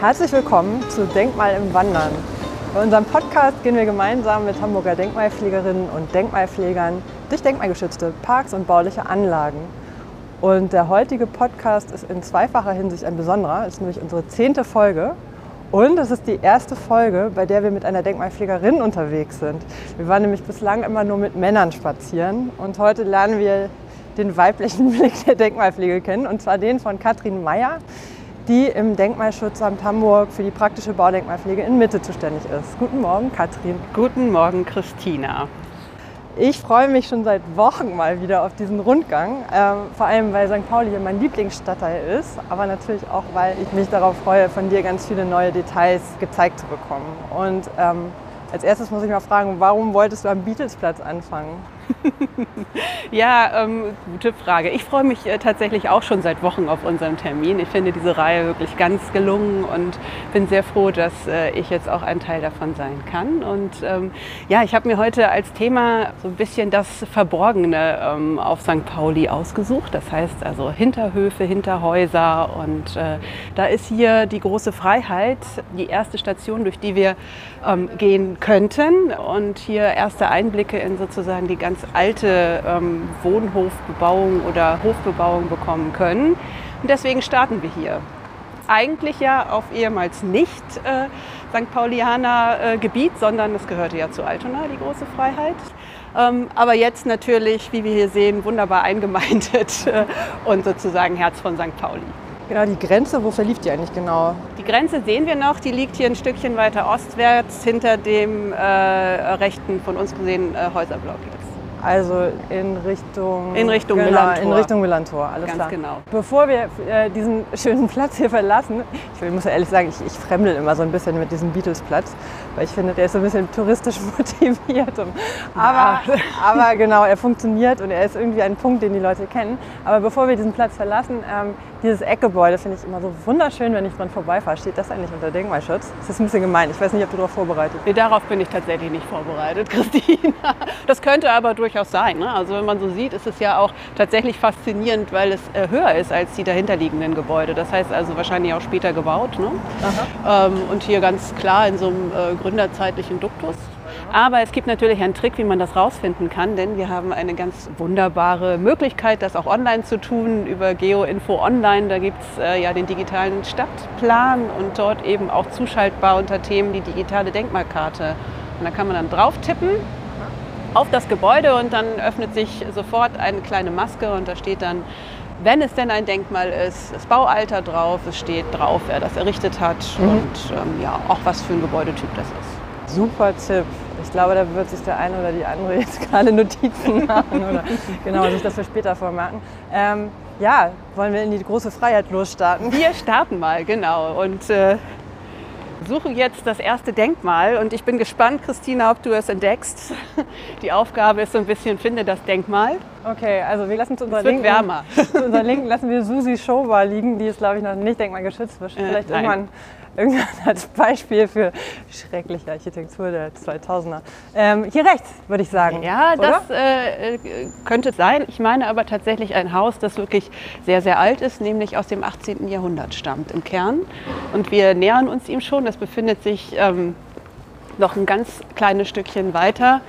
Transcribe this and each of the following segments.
Herzlich willkommen zu Denkmal im Wandern. Bei unserem Podcast gehen wir gemeinsam mit Hamburger Denkmalpflegerinnen und Denkmalpflegern durch denkmalgeschützte Parks und bauliche Anlagen. Und der heutige Podcast ist in zweifacher Hinsicht ein besonderer. Es ist nämlich unsere zehnte Folge. Und es ist die erste Folge, bei der wir mit einer Denkmalpflegerin unterwegs sind. Wir waren nämlich bislang immer nur mit Männern spazieren. Und heute lernen wir den weiblichen Blick der Denkmalpflege kennen. Und zwar den von Katrin Meyer die im Denkmalschutzamt Hamburg für die praktische Baudenkmalpflege in Mitte zuständig ist. Guten Morgen, Katrin. Guten Morgen, Christina. Ich freue mich schon seit Wochen mal wieder auf diesen Rundgang, ähm, vor allem weil St. Pauli hier mein Lieblingsstadtteil ist, aber natürlich auch, weil ich mich darauf freue, von dir ganz viele neue Details gezeigt zu bekommen. Und ähm, als erstes muss ich mal fragen, warum wolltest du am Beatlesplatz anfangen? ja, ähm, gute Frage. Ich freue mich äh, tatsächlich auch schon seit Wochen auf unseren Termin. Ich finde diese Reihe wirklich ganz gelungen und bin sehr froh, dass äh, ich jetzt auch ein Teil davon sein kann. Und ähm, ja, ich habe mir heute als Thema so ein bisschen das Verborgene ähm, auf St. Pauli ausgesucht. Das heißt also Hinterhöfe, Hinterhäuser. Und äh, da ist hier die große Freiheit, die erste Station, durch die wir ähm, gehen könnten. Und hier erste Einblicke in sozusagen die ganz alte ähm, Wohnhofbebauung oder Hofbebauung bekommen können. Und deswegen starten wir hier. Eigentlich ja auf ehemals nicht äh, St. Paulianer äh, Gebiet, sondern es gehörte ja zu Altona, die große Freiheit. Ähm, aber jetzt natürlich, wie wir hier sehen, wunderbar eingemeindet äh, und sozusagen Herz von St. Pauli. Genau, die Grenze, wo verlief die eigentlich genau? Die Grenze sehen wir noch, die liegt hier ein Stückchen weiter ostwärts hinter dem äh, rechten von uns gesehenen äh, Häuserblock jetzt. Also in Richtung, in Richtung genau, Millantor. In Richtung Millantor, alles Ganz klar. genau. Bevor wir äh, diesen schönen Platz hier verlassen, ich muss ja ehrlich sagen, ich, ich fremdel immer so ein bisschen mit diesem Beatles-Platz, weil ich finde, der ist so ein bisschen touristisch motiviert. Und, aber, ja. aber genau, er funktioniert und er ist irgendwie ein Punkt, den die Leute kennen. Aber bevor wir diesen Platz verlassen, ähm, dieses Eckgebäude finde ich immer so wunderschön, wenn ich dran vorbeifahre. Steht das eigentlich unter Denkmalschutz? Das ist ein bisschen gemein. Ich weiß nicht, ob du darauf vorbereitet bist. Nee, darauf bin ich tatsächlich nicht vorbereitet, Christina. Das könnte aber durchaus sein. Ne? Also wenn man so sieht, ist es ja auch tatsächlich faszinierend, weil es äh, höher ist als die dahinterliegenden Gebäude. Das heißt also wahrscheinlich auch später gebaut. Ne? Ähm, und hier ganz klar in so einem äh, gründerzeitlichen Duktus. Aber es gibt natürlich einen Trick, wie man das rausfinden kann, denn wir haben eine ganz wunderbare Möglichkeit, das auch online zu tun, über GeoInfo Online. Da gibt es äh, ja den digitalen Stadtplan und dort eben auch zuschaltbar unter Themen die digitale Denkmalkarte. Und da kann man dann drauf tippen auf das Gebäude und dann öffnet sich sofort eine kleine Maske und da steht dann wenn es denn ein Denkmal ist, das Baualter drauf, es steht drauf, wer das errichtet hat mhm. und ähm, ja, auch was für ein Gebäudetyp das ist. Super Tipp. Ich glaube, da wird sich der eine oder die andere jetzt gerade Notizen machen oder genau sich das für später vormerken. Ähm, ja, wollen wir in die große Freiheit losstarten? Wir starten mal, genau. Und äh, suchen jetzt das erste Denkmal und ich bin gespannt, Christina, ob du es entdeckst. Die Aufgabe ist so ein bisschen, finde das Denkmal. Okay, also wir lassen zu unserer, Linken, wärmer. zu unserer Linken lassen wir Susi Showbar liegen, die ist glaube ich noch nicht denkmalgeschützt. Vielleicht äh, irgendwann irgendwann als Beispiel für schreckliche Architektur der 2000er. Ähm, hier rechts, würde ich sagen. Ja, oder? das äh, könnte sein. Ich meine aber tatsächlich ein Haus, das wirklich sehr, sehr alt ist, nämlich aus dem 18. Jahrhundert stammt im Kern. Und wir nähern uns ihm schon. Das befindet sich ähm, noch ein ganz kleines Stückchen weiter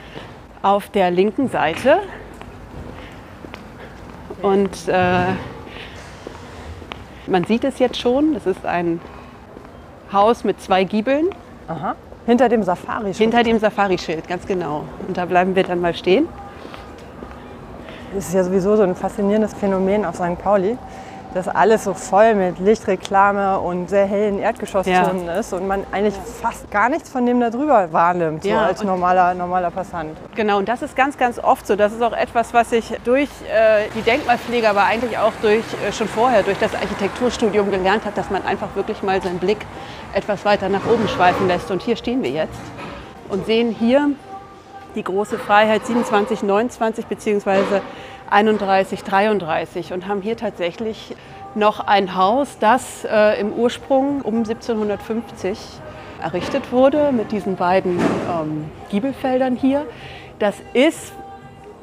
auf der linken Seite. Und äh, man sieht es jetzt schon, das ist ein Haus mit zwei Giebeln. Aha. Hinter dem Safari-Schild. Hinter dem Safari-Schild, ganz genau. Und da bleiben wir dann mal stehen. Das ist ja sowieso so ein faszinierendes Phänomen auf St. Pauli, dass alles so voll mit Lichtreklame und sehr hellen Erdgeschosszonen ja. ist und man eigentlich fast gar nichts von dem da drüber wahrnimmt, ja, so als normaler, normaler Passant. Genau, und das ist ganz, ganz oft so. Das ist auch etwas, was ich durch äh, die Denkmalpflege, aber eigentlich auch durch, äh, schon vorher durch das Architekturstudium gelernt habe, dass man einfach wirklich mal seinen Blick etwas weiter nach oben schweifen lässt. Und hier stehen wir jetzt und sehen hier die große Freiheit 27, 29 beziehungsweise 31, 33 und haben hier tatsächlich noch ein Haus, das äh, im Ursprung um 1750 errichtet wurde mit diesen beiden ähm, Giebelfeldern hier. Das ist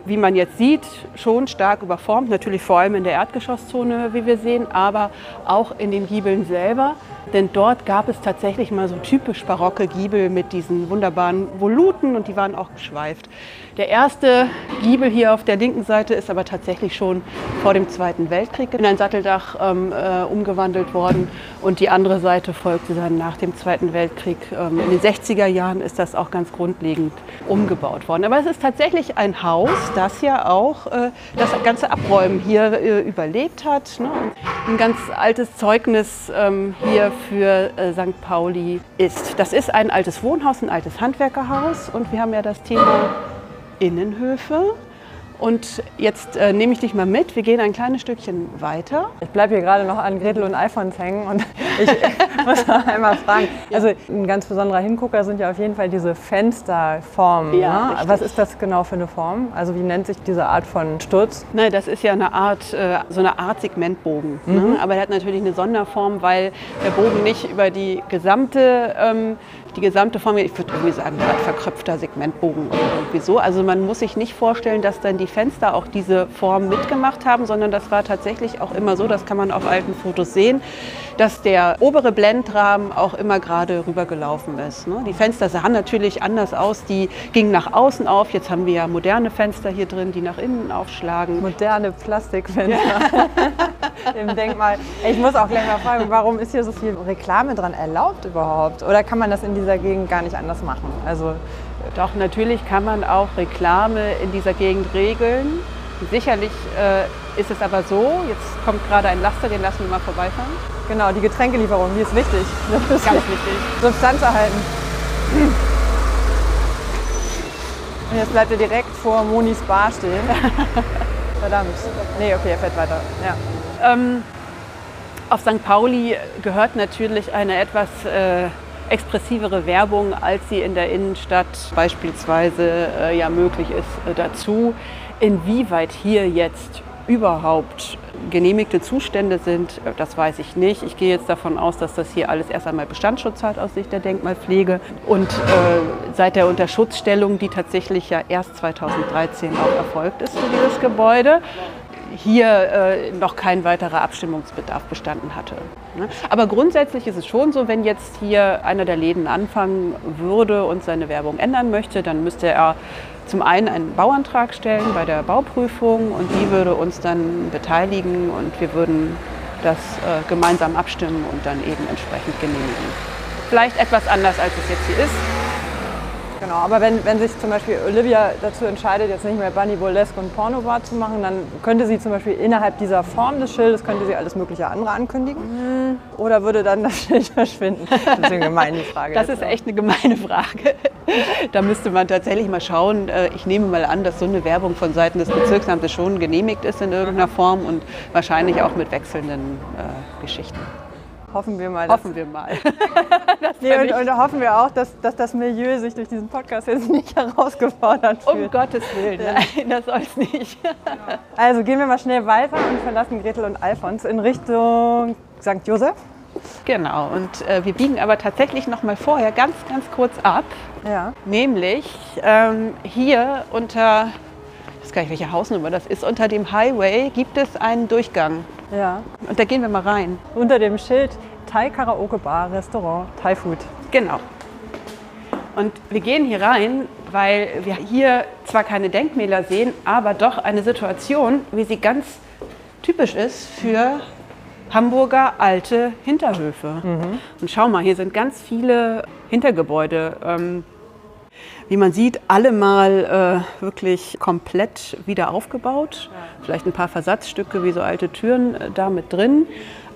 wie man jetzt sieht, schon stark überformt, natürlich vor allem in der Erdgeschosszone, wie wir sehen, aber auch in den Giebeln selber. Denn dort gab es tatsächlich mal so typisch barocke Giebel mit diesen wunderbaren Voluten und die waren auch geschweift. Der erste Giebel hier auf der linken Seite ist aber tatsächlich schon vor dem Zweiten Weltkrieg in ein Satteldach ähm, äh, umgewandelt worden und die andere Seite folgte dann nach dem Zweiten Weltkrieg. Ähm, in den 60er Jahren ist das auch ganz grundlegend umgebaut worden. Aber es ist tatsächlich ein Haus, das ja auch äh, das ganze Abräumen hier äh, überlebt hat. Ne? Ein ganz altes Zeugnis ähm, hier für äh, St. Pauli ist. Das ist ein altes Wohnhaus, ein altes Handwerkerhaus und wir haben ja das Thema Innenhöfe. Und jetzt äh, nehme ich dich mal mit. Wir gehen ein kleines Stückchen weiter. Ich bleibe hier gerade noch an Gretel und Alfons hängen und ich muss noch einmal fragen. Also ein ganz besonderer Hingucker sind ja auf jeden Fall diese Fensterformen. Ja, ne? Was ist das genau für eine Form? Also wie nennt sich diese Art von Sturz? Nein, das ist ja eine Art, äh, so eine Art Segmentbogen. Ne? Mhm. Aber der hat natürlich eine Sonderform, weil der Bogen nicht über die gesamte ähm, die gesamte Form, ich würde irgendwie sagen, ein verkröpfter Segmentbogen oder irgendwie so. Also man muss sich nicht vorstellen, dass dann die Fenster auch diese Form mitgemacht haben, sondern das war tatsächlich auch immer so, das kann man auf alten Fotos sehen, dass der obere Blendrahmen auch immer gerade rübergelaufen ist. Ne? Die Fenster sahen natürlich anders aus, die gingen nach außen auf. Jetzt haben wir ja moderne Fenster hier drin, die nach innen aufschlagen. Moderne Plastikfenster im Denkmal. Ich muss auch gleich mal fragen, warum ist hier so viel Reklame dran erlaubt überhaupt? Oder kann man das in dieser Gegend gar nicht anders machen? Also Doch, natürlich kann man auch Reklame in dieser Gegend regeln. Sicherlich äh, ist es aber so, jetzt kommt gerade ein Laster, den lassen wir mal vorbeifahren. genau, die Getränkelieferung, die ist wichtig. Das ist Ganz wichtig. Substanz erhalten. Und jetzt bleibt er direkt vor Monis Bar stehen. Verdammt. Nee, okay, er fährt weiter. Ja. Ähm, auf St. Pauli gehört natürlich eine etwas äh, expressivere Werbung, als sie in der Innenstadt beispielsweise äh, ja möglich ist, äh, dazu. Inwieweit hier jetzt überhaupt genehmigte Zustände sind, äh, das weiß ich nicht. Ich gehe jetzt davon aus, dass das hier alles erst einmal Bestandsschutz hat aus Sicht der Denkmalpflege. Und äh, seit der Unterschutzstellung, die tatsächlich ja erst 2013 auch erfolgt ist für dieses Gebäude, hier äh, noch kein weiterer Abstimmungsbedarf bestanden hatte. Ne? Aber grundsätzlich ist es schon so, wenn jetzt hier einer der Läden anfangen würde und seine Werbung ändern möchte, dann müsste er zum einen einen Bauantrag stellen bei der Bauprüfung und die würde uns dann beteiligen und wir würden das äh, gemeinsam abstimmen und dann eben entsprechend genehmigen. Vielleicht etwas anders, als es jetzt hier ist. Genau, aber wenn, wenn sich zum Beispiel Olivia dazu entscheidet, jetzt nicht mehr Bunny Burlesque und Pornobar zu machen, dann könnte sie zum Beispiel innerhalb dieser Form des Schildes, könnte sie alles mögliche andere ankündigen? Oder würde dann das Schild verschwinden? Das ist eine gemeine Frage. Das ist echt eine gemeine Frage. Da müsste man tatsächlich mal schauen. Äh, Ich nehme mal an, dass so eine Werbung von Seiten des Bezirksamtes schon genehmigt ist in irgendeiner Form und wahrscheinlich auch mit wechselnden äh, Geschichten. Hoffen wir mal. Hoffen wir mal. Nee, und, und hoffen wir auch, dass, dass das Milieu sich durch diesen Podcast jetzt nicht herausgefordert Um fühlt. Gottes Willen, nein, das soll es nicht. Also gehen wir mal schnell weiter und verlassen Gretel und Alfons in Richtung St. Josef. Genau, und äh, wir biegen aber tatsächlich noch mal vorher ganz, ganz kurz ab. Ja. Nämlich ähm, hier unter, ich weiß gar nicht, welche Hausnummer das ist, unter dem Highway gibt es einen Durchgang. Ja. Und da gehen wir mal rein. Unter dem Schild Thai Karaoke Bar, Restaurant, Thai Food. Genau. Und wir gehen hier rein, weil wir hier zwar keine Denkmäler sehen, aber doch eine Situation, wie sie ganz typisch ist für Hamburger alte Hinterhöfe. Und schau mal, hier sind ganz viele Hintergebäude. Ähm, wie man sieht, alle mal äh, wirklich komplett wieder aufgebaut. Vielleicht ein paar Versatzstücke wie so alte Türen äh, da mit drin.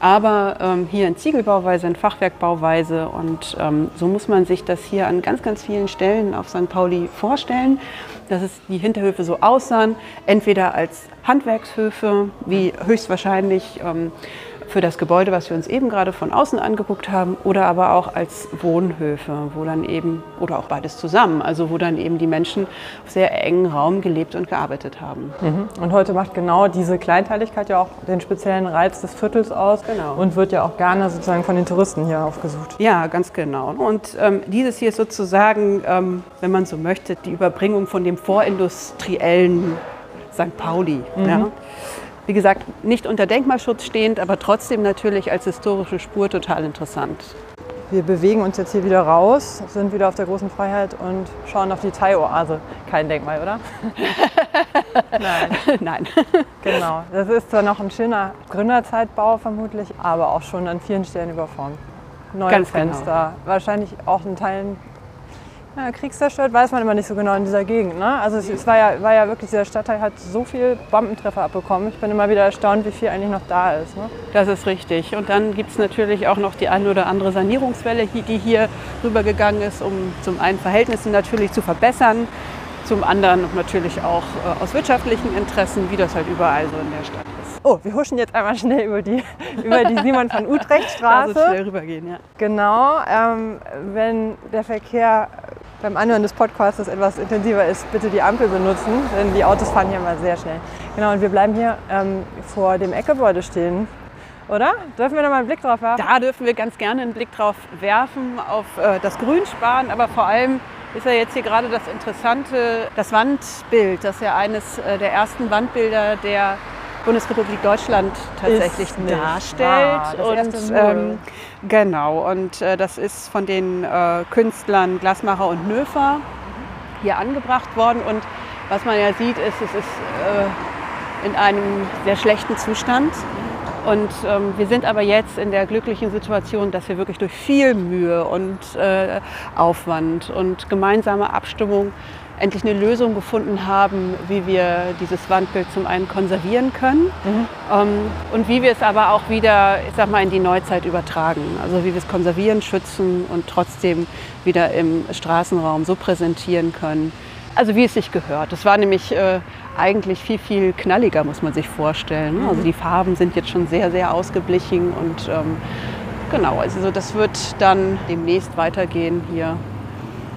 Aber ähm, hier in Ziegelbauweise, in Fachwerkbauweise. Und ähm, so muss man sich das hier an ganz, ganz vielen Stellen auf St. Pauli vorstellen, dass es die Hinterhöfe so aussahen. Entweder als Handwerkshöfe, wie höchstwahrscheinlich ähm, für das Gebäude, was wir uns eben gerade von außen angeguckt haben, oder aber auch als Wohnhöfe, wo dann eben, oder auch beides zusammen, also wo dann eben die Menschen auf sehr engen Raum gelebt und gearbeitet haben. Und heute macht genau diese Kleinteiligkeit ja auch den speziellen Reiz des Viertels aus Genau. und wird ja auch gerne sozusagen von den Touristen hier aufgesucht. Ja, ganz genau. Und ähm, dieses hier ist sozusagen, ähm, wenn man so möchte, die Überbringung von dem vorindustriellen St. Pauli. Ja. Wie gesagt, nicht unter Denkmalschutz stehend, aber trotzdem natürlich als historische Spur total interessant. Wir bewegen uns jetzt hier wieder raus, sind wieder auf der großen Freiheit und schauen auf die Thai-Oase. Kein Denkmal, oder? Nein. Nein. Genau. Das ist zwar noch ein schöner Gründerzeitbau vermutlich, aber auch schon an vielen Stellen überformt. Neue Ganz genau. Fenster, wahrscheinlich auch in Teilen ja, kriegszerstört, weiß man immer nicht so genau in dieser Gegend. Ne? Also es, es war, ja, war ja wirklich, dieser Stadtteil hat so viel Bombentreffer abbekommen. Ich bin immer wieder erstaunt, wie viel eigentlich noch da ist. Ne? Das ist richtig. Und dann gibt es natürlich auch noch die eine oder andere Sanierungswelle, die hier rübergegangen ist, um zum einen Verhältnisse natürlich zu verbessern, zum anderen natürlich auch äh, aus wirtschaftlichen Interessen, wie das halt überall so in der Stadt ist. Oh, wir huschen jetzt einmal schnell über die, über die Simon von Utrecht Also Straße. schnell rübergehen, ja. Genau, ähm, wenn der Verkehr beim Anhören des Podcasts etwas intensiver ist, bitte die Ampel benutzen, denn die Autos fahren hier immer sehr schnell. Genau, und wir bleiben hier ähm, vor dem Eckgebäude stehen. Oder? Dürfen wir da mal einen Blick drauf werfen? Da dürfen wir ganz gerne einen Blick drauf werfen, auf äh, das Grünsparen, aber vor allem ist ja jetzt hier gerade das Interessante, das Wandbild, das ja eines äh, der ersten Wandbilder der Bundesrepublik Deutschland tatsächlich darstellt. und ähm, genau, und äh, das ist von den äh, Künstlern Glasmacher und Nöfer hier angebracht worden. Und was man ja sieht, ist, es ist äh, in einem sehr schlechten Zustand. Und ähm, wir sind aber jetzt in der glücklichen Situation, dass wir wirklich durch viel Mühe und äh, Aufwand und gemeinsame Abstimmung endlich eine Lösung gefunden haben, wie wir dieses Wandbild zum einen konservieren können ähm, und wie wir es aber auch wieder, ich sag mal, in die Neuzeit übertragen. Also wie wir es konservieren, schützen und trotzdem wieder im Straßenraum so präsentieren können. Also wie es sich gehört. Das war nämlich äh, eigentlich viel, viel knalliger, muss man sich vorstellen. Also die Farben sind jetzt schon sehr, sehr ausgeblichen und ähm, genau, also so, das wird dann demnächst weitergehen hier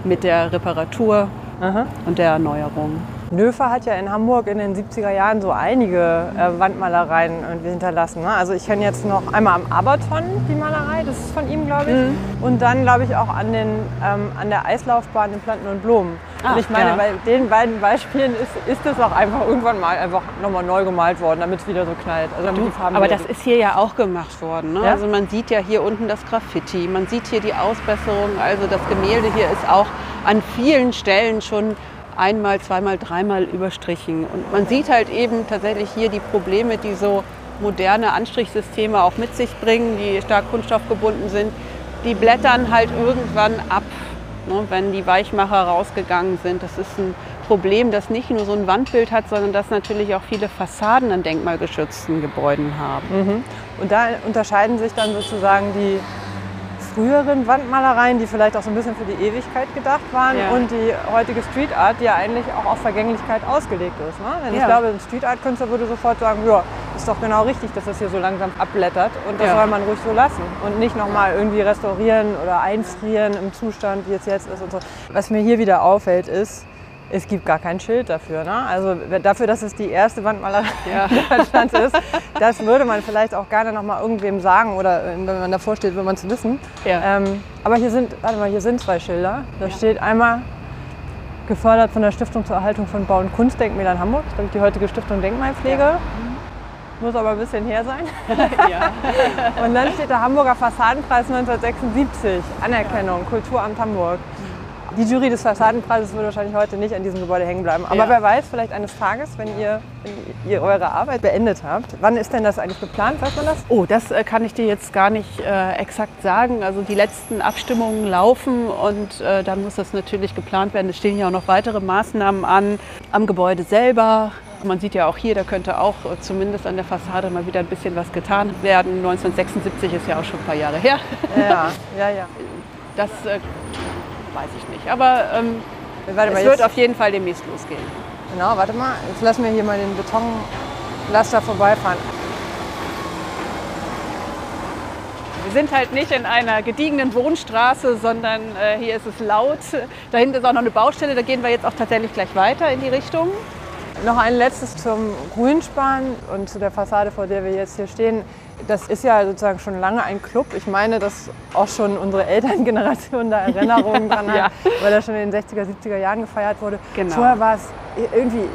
mit der Reparatur Aha. und der Erneuerung. Nöfer hat ja in Hamburg in den 70er Jahren so einige äh, Wandmalereien irgendwie hinterlassen. Ne? Also ich kenne jetzt noch einmal am Aberton die Malerei, das ist von ihm, glaube ich. Und dann, glaube ich, auch an, den, ähm, an der Eislaufbahn in Planten und Blumen. Ach, und ich meine, ja. bei den beiden Beispielen ist, ist das auch einfach irgendwann mal einfach nochmal neu gemalt worden, damit es wieder so knallt. Also damit die Farben Aber das ist hier ja auch gemacht worden. Ne? Ja? Also man sieht ja hier unten das Graffiti, man sieht hier die Ausbesserung. Also das Gemälde hier ist auch an vielen Stellen schon einmal, zweimal, dreimal überstrichen. Und man sieht halt eben tatsächlich hier die Probleme, die so moderne Anstrichsysteme auch mit sich bringen, die stark kunststoffgebunden sind. Die blättern halt irgendwann ab, ne, wenn die Weichmacher rausgegangen sind. Das ist ein Problem, das nicht nur so ein Wandbild hat, sondern das natürlich auch viele Fassaden an denkmalgeschützten Gebäuden haben. Und da unterscheiden sich dann sozusagen die früheren Wandmalereien, die vielleicht auch so ein bisschen für die Ewigkeit gedacht waren, Ja. und die heutige Street Art, die ja eigentlich auch auf Vergänglichkeit ausgelegt ist. Ne? Denn ich Ja. glaube, ein Street Art Künstler würde sofort sagen, ja, ist doch genau richtig, dass das hier so langsam abblättert und das Ja. soll man ruhig so lassen und nicht nochmal irgendwie restaurieren oder einfrieren im Zustand, wie es jetzt ist und so. Was mir hier wieder auffällt, ist, es gibt gar kein Schild dafür. Ne? Also dafür, dass es die erste Wandmalerei Ja. Deutschlands ist, das würde man vielleicht auch gerne noch mal irgendwem sagen oder äh, wenn man davor steht, will man es wissen. Ja. Ähm, aber hier sind, warte mal, hier sind zwei Schilder. Da steht einmal gefördert von der Stiftung zur Erhaltung von Bau- und Kunstdenkmälern Hamburg, das ist glaube ich die heutige Stiftung Denkmalpflege. Muss aber ein bisschen her sein. ja. Und dann steht der Hamburger Fassadenpreis 1976, Anerkennung, Kulturamt Hamburg. Die Jury des Fassadenpreises würde wahrscheinlich heute nicht an diesem Gebäude hängen bleiben. Aber Ja. wer weiß, vielleicht eines Tages, wenn ihr, wenn ihr eure Arbeit beendet habt. Wann ist denn das eigentlich geplant? Weiß man das? Oh, das äh, kann ich dir jetzt gar nicht äh, exakt sagen. Also die letzten Abstimmungen laufen und äh, dann muss das natürlich geplant werden. Es stehen ja auch noch weitere Maßnahmen an am Gebäude selber. Man sieht ja auch hier, da könnte auch äh, zumindest an der Fassade mal wieder ein bisschen was getan werden. 1976 ist ja auch schon ein paar Jahre her. Ja, ja, ja. Das äh, weiß ich nicht. Aber ähm, Warte mal, es wird auf jeden Fall demnächst losgehen. genau, warte mal. Jetzt lassen wir hier mal den Betonlaster vorbeifahren. Wir sind halt nicht in einer gediegenen Wohnstraße, sondern äh, hier ist es laut. Da hinten ist auch noch eine Baustelle, da gehen wir jetzt auch tatsächlich gleich weiter in die Richtung. Noch ein letztes zum Grünsparen und zu der Fassade, vor der wir jetzt hier stehen. Das ist ja sozusagen schon lange ein Club. Ich meine, dass auch schon unsere Elterngeneration da Erinnerungen dran hat, Ja. weil das schon in den 60er, 70er Jahren gefeiert wurde. Genau. Vorher war es irgendwie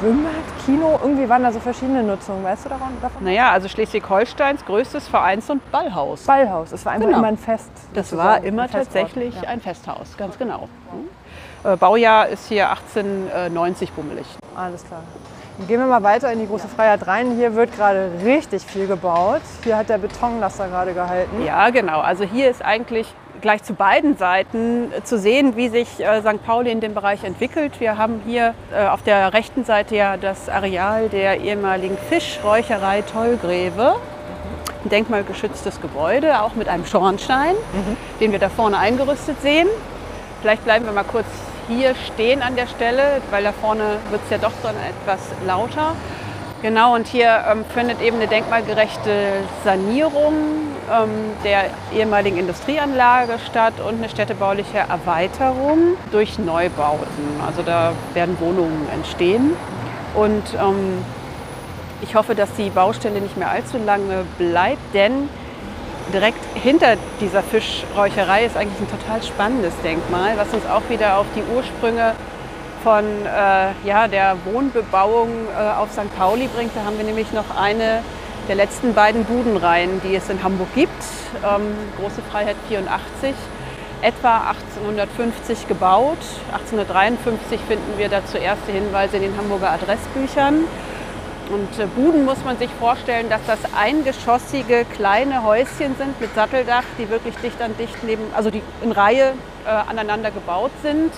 Schwimmbad, Kino, irgendwie waren da so verschiedene Nutzungen, weißt du davon? Naja, also Schleswig-Holsteins größtes Vereins- und Ballhaus. Ballhaus, es war einfach Genau. immer ein Fest. Das war immer ein tatsächlich ja. ein Festhaus, ganz genau. Hm. Äh, Baujahr ist hier 1890 bummelig. Alles klar. Gehen wir mal weiter in die große Freiheit rein. Hier wird gerade richtig viel gebaut. Hier hat der Betonlaster gerade gehalten. Ja, genau. Also hier ist eigentlich gleich zu beiden Seiten zu sehen, wie sich äh, St. Pauli in dem Bereich entwickelt. Wir haben hier äh, auf der rechten Seite ja das Areal der ehemaligen Fischräucherei Tollgreve. Ein denkmalgeschütztes Gebäude, auch mit einem Schornstein, den wir da vorne eingerüstet sehen. Vielleicht bleiben wir mal kurz hier stehen an der Stelle, weil da vorne wird es ja doch dann etwas lauter. Genau, und hier ähm, findet eben eine denkmalgerechte Sanierung ähm, der ehemaligen Industrieanlage statt und eine städtebauliche Erweiterung durch Neubauten. Also da werden Wohnungen entstehen. Und ähm, ich hoffe, dass die Baustelle nicht mehr allzu lange bleibt, denn direkt hinter dieser Fischräucherei ist eigentlich ein total spannendes Denkmal, was uns auch wieder auf die Ursprünge von äh, ja, der Wohnbebauung äh, auf St. Pauli bringt. Da haben wir nämlich noch eine der letzten beiden Budenreihen, die es in Hamburg gibt. Ähm, Große Freiheit 84, etwa 1850 gebaut. 1853 finden wir dazu erste Hinweise in den Hamburger Adressbüchern. Und äh, Buden muss man sich vorstellen, dass das eingeschossige kleine Häuschen sind mit Satteldach, die wirklich dicht an dicht neben, also die in Reihe äh, aneinander gebaut sind.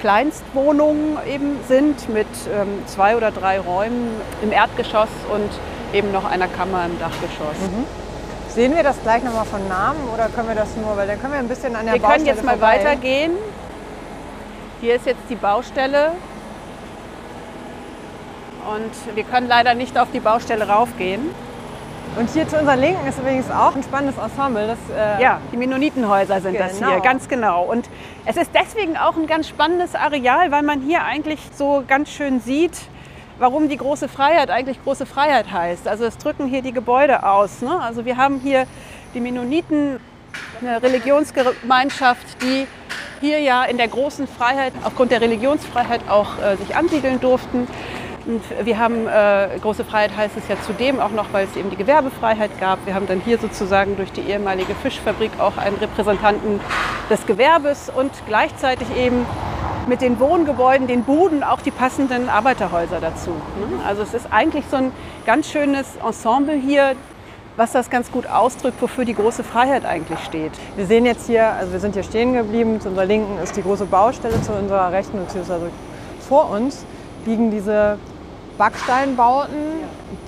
Kleinstwohnungen eben sind mit ähm, zwei oder drei Räumen im Erdgeschoss und eben noch einer Kammer im Dachgeschoss. Sehen wir das gleich nochmal von Namen oder können wir das nur, weil dann können wir ein bisschen an der Wir Baustelle können jetzt mal vorbei. weitergehen. Hier ist jetzt die Baustelle. Und wir können leider nicht auf die Baustelle raufgehen. Und hier zu unserer Linken ist übrigens auch ein spannenitenhäuser. Ensemble. Das, äh, Ja, die Mennonitenhäuser sind das Genau. hier, ganz genau. Und es ist deswegen auch ein ganz spannendes Areal, weil man hier eigentlich so ganz schön sieht, warum die große Freiheit eigentlich große Freiheit heißt. Also es drücken hier die Gebäude aus. Ne? Also wir haben hier die Mennoniten, eine Religionsgemeinschaft, die hier ja in der großen Freiheit, aufgrund der Religionsfreiheit auch äh, sich ansiedeln durften. Und wir haben, äh, große Freiheit heißt es ja zudem auch noch, weil es eben die Gewerbefreiheit gab. Wir haben dann hier sozusagen durch die ehemalige Fischfabrik auch einen Repräsentanten des Gewerbes und gleichzeitig eben mit den Wohngebäuden, den Buden auch die passenden Arbeiterhäuser dazu. ne? Also es ist eigentlich so ein ganz schönes Ensemble hier, was das ganz gut ausdrückt, wofür die große Freiheit eigentlich steht. Wir sehen jetzt hier, also wir sind hier stehen geblieben. Zu unserer Linken ist die große Baustelle, zu unserer Rechten beziehungsweise vor uns liegen diese Backsteinbauten,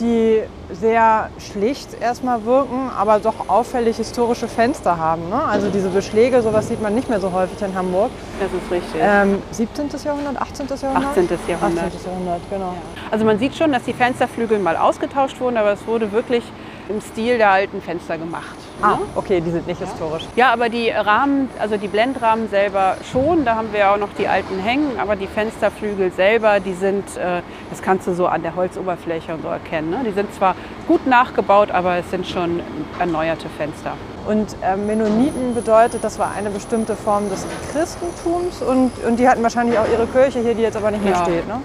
die sehr schlicht erstmal wirken, aber doch auffällig historische Fenster haben. Ne? Also diese Beschläge, sowas sieht man nicht mehr so häufig in Hamburg. Das ist richtig. Ähm, 17. Jahrhundert, 18. Jahrhundert? 18. Jahrhundert. 18. Jahrhundert, genau. Also man sieht schon, dass die Fensterflügel mal ausgetauscht wurden, aber es wurde wirklich im Stil der alten Fenster gemacht. Ah, ne? okay, die sind nicht historisch. Ja, aber die Rahmen, also die Blendrahmen selber schon, da haben wir auch noch die alten hängen, aber die Fensterflügel selber, die sind, äh, das kannst du so an der Holzoberfläche und so erkennen. Ne? Die sind zwar gut nachgebaut, aber es sind schon erneuerte Fenster. Und äh, Mennoniten bedeutet, das war eine bestimmte Form des Christentums und, und die hatten wahrscheinlich auch ihre Kirche hier, die jetzt aber nicht mehr Ja. steht. Ne?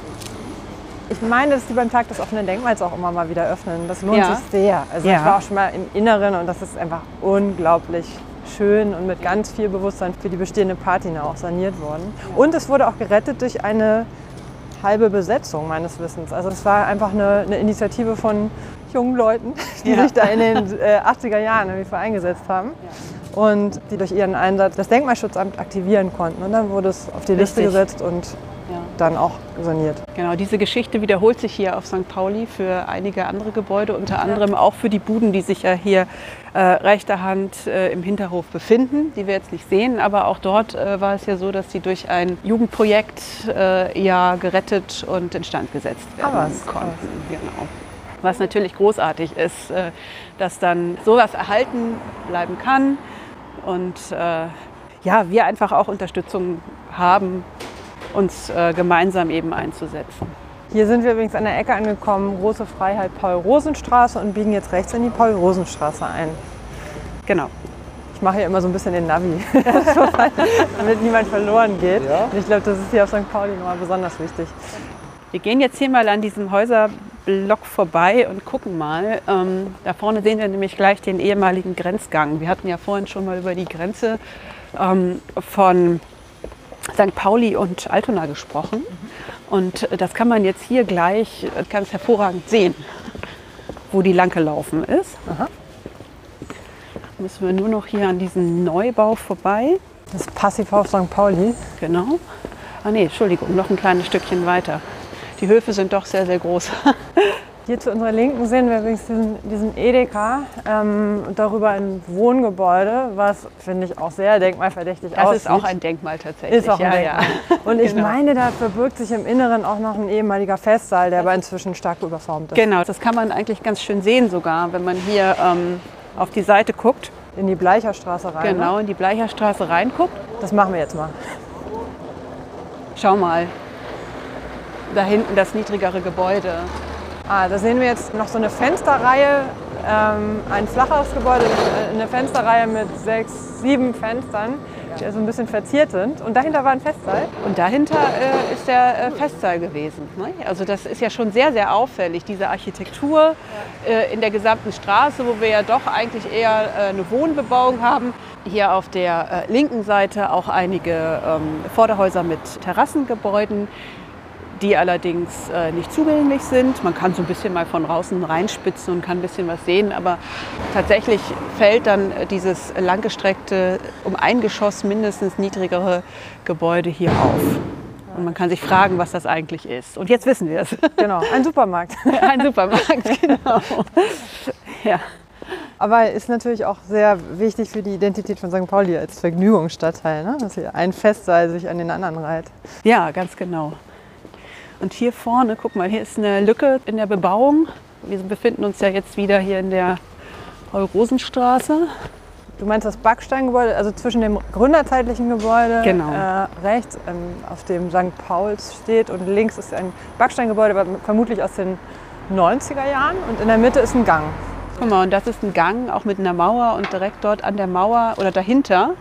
Ich meine, dass die beim Tag des offenen Denkmals auch immer mal wieder öffnen. Das lohnt Ja. sich sehr. Also Ja. ich war auch schon mal im Inneren und das ist einfach unglaublich schön und mit ganz viel Bewusstsein für die bestehende Patina auch saniert worden. Und es wurde auch gerettet durch eine halbe Besetzung meines Wissens. Also es war einfach eine, eine Initiative von jungen Leuten, die Ja. sich da in den äh, 80er Jahren irgendwie für eingesetzt haben und die durch ihren Einsatz das Denkmalschutzamt aktivieren konnten. Und dann wurde es auf die Liste Richtig. gesetzt und Ja. Dann auch saniert. Genau, diese Geschichte wiederholt sich hier auf St. Pauli für einige andere Gebäude, unter anderem auch für die Buden, die sich ja hier äh, rechter Hand äh, im Hinterhof befinden, die wir jetzt nicht sehen. Aber auch dort äh, war es ja so, dass sie durch ein Jugendprojekt äh, ja gerettet und instand gesetzt werden Ah, was, konnten. Genau. Was natürlich großartig ist, äh, dass dann sowas erhalten bleiben kann und äh, ja, wir einfach auch Unterstützung haben, uns äh, gemeinsam eben einzusetzen. Hier sind wir übrigens an der Ecke angekommen, große Freiheit Paul-Rosen-Straße und biegen jetzt rechts in die Paul-Rosen-Straße ein. Genau. Ich mache hier immer so ein bisschen den Navi, damit niemand verloren geht. Und ich glaube, das ist hier auf St. Pauli nochmal besonders wichtig. Wir gehen jetzt hier mal an diesem Häuserblock vorbei und gucken mal. Ähm, da vorne sehen wir nämlich gleich den ehemaligen Grenzgang. Wir hatten ja vorhin schon mal über die Grenze ähm, von St. Pauli und Altona gesprochen. Und das kann man jetzt hier gleich ganz hervorragend sehen, wo die lang gelaufen ist. Aha. Müssen wir nur noch hier an diesem Neubau vorbei. Das Passivhaus St. Pauli. Genau. Ah nee, Entschuldigung, noch ein kleines Stückchen weiter. Die Höfe sind doch sehr, sehr groß. Hier zu unserer Linken sehen wir übrigens diesen, diesen Edeka ähm, und darüber ein Wohngebäude, was finde ich auch sehr denkmalverdächtig Das aussieht. ist auch ein Denkmal tatsächlich. Ist auch ein ja, Denkmal. ja. Und ich Genau. meine, da verbirgt sich im Inneren auch noch ein ehemaliger Festsaal, der aber inzwischen stark überformt ist. Genau, das kann man eigentlich ganz schön sehen sogar, wenn man hier ähm, auf die Seite guckt. In die Bleicherstraße rein. Genau, Ne? in die Bleicherstraße reinguckt. Das machen wir jetzt mal. Schau mal. Da hinten das niedrigere Gebäude. Ah, da sehen wir jetzt noch so eine Fensterreihe, ähm, ein flacheres Gebäude, eine Fensterreihe mit sechs, sieben Fenstern, die so ein bisschen verziert sind. Und dahinter war ein Festsaal. Und dahinter äh, ist der äh, Festsaal gewesen. Ne? Also das ist ja schon sehr, sehr auffällig, diese Architektur äh, in der gesamten Straße, wo wir ja doch eigentlich eher äh, eine Wohnbebauung haben. Hier auf der äh, linken Seite auch einige ähm, Vorderhäuser mit Terrassengebäuden, die allerdings äh, nicht zugänglich sind. Man kann so ein bisschen mal von draußen reinspitzen und kann ein bisschen was sehen, aber tatsächlich fällt dann dieses langgestreckte, um ein Geschoss mindestens niedrigere Gebäude hier auf. Und man kann sich fragen, was das eigentlich ist. Und jetzt wissen wir es. Genau, ein Supermarkt. Ein Supermarkt, genau. Ja. Aber ist natürlich auch sehr wichtig für die Identität von St. Pauli als Vergnügungsstadtteil, ne? dass hier ein Festsaal sich an den anderen reiht. ja, ganz genau. Und hier vorne, guck mal, hier ist eine Lücke in der Bebauung. Wir befinden uns ja jetzt wieder hier in der Rosenstraße. Du meinst das Backsteingebäude, also zwischen dem gründerzeitlichen Gebäude Genau. äh, rechts, ähm, auf dem St. Pauls steht und links ist ein Backsteingebäude, aber vermutlich aus den 90er Jahren und in der Mitte ist ein Gang. Guck mal, und das ist ein Gang, auch mit einer Mauer und direkt dort an der Mauer oder dahinter,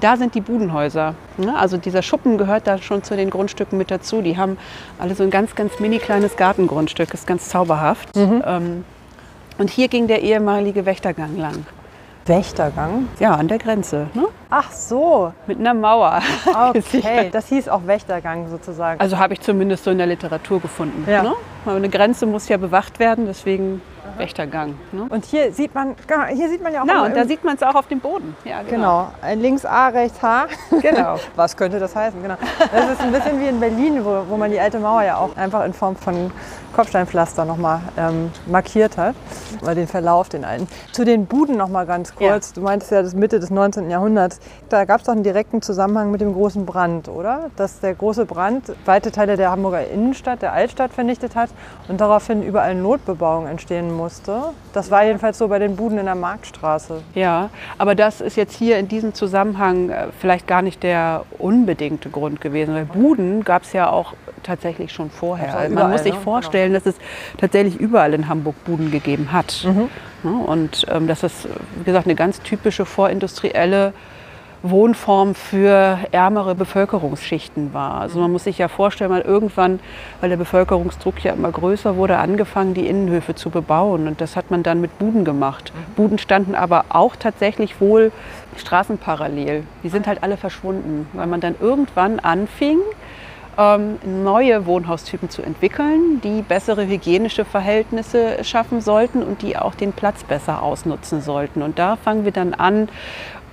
da sind die Budenhäuser. Ne? Also dieser Schuppen gehört da schon zu den Grundstücken mit dazu. Die haben alle so ein ganz, ganz mini kleines Gartengrundstück, ist ganz zauberhaft. Ähm, und hier ging der ehemalige Wächtergang lang. Wächtergang? Ja, an der Grenze, ne? Ach so, mit einer Mauer. okay. Das hieß auch Wächtergang sozusagen. Also habe ich zumindest so in der Literatur gefunden. Ja. Ne? Aber eine Grenze muss ja bewacht werden, deswegen Wächtergang. Ne? Und hier sieht man, genau, hier sieht man ja auch Na, und da sieht man es auch auf dem Boden. Ja, Genau, ein links A, rechts H. Genau. Was könnte das heißen? Genau. Das ist ein bisschen wie in Berlin, wo, wo man die alte Mauer ja auch einfach in Form von Kopfsteinpflaster nochmal ähm, markiert hat. Oder den Verlauf, den alten. Zu den Buden nochmal ganz kurz. Du meintest ja, das Mitte des 19. Jahrhunderts. Da gab es doch einen direkten Zusammenhang mit dem großen Brand, oder? Dass der große Brand weite Teile der Hamburger Innenstadt, der Altstadt vernichtet hat und daraufhin überall Notbebauung entstehen musste. Das war jedenfalls so bei den Buden in der Marktstraße. Ja, aber das ist jetzt hier in diesem Zusammenhang äh, vielleicht gar nicht der unbedingte Grund gewesen, weil Buden gab es ja auch tatsächlich schon vorher. Also Man muss sich ne? Vorstellen, dass es tatsächlich überall in Hamburg Buden gegeben hat. Ja, und ähm, dass das, wie gesagt, eine ganz typische vorindustrielle Wohnform für ärmere Bevölkerungsschichten war. Also man muss sich ja vorstellen, mal irgendwann, weil der Bevölkerungsdruck ja immer größer wurde, angefangen, die Innenhöfe zu bebauen. Und das hat man dann mit Buden gemacht. Buden standen aber auch tatsächlich wohl straßenparallel. Die sind halt alle verschwunden, weil man dann irgendwann anfing, neue Wohnhaustypen zu entwickeln, die bessere hygienische Verhältnisse schaffen sollten und die auch den Platz besser ausnutzen sollten. Und da fangen wir dann an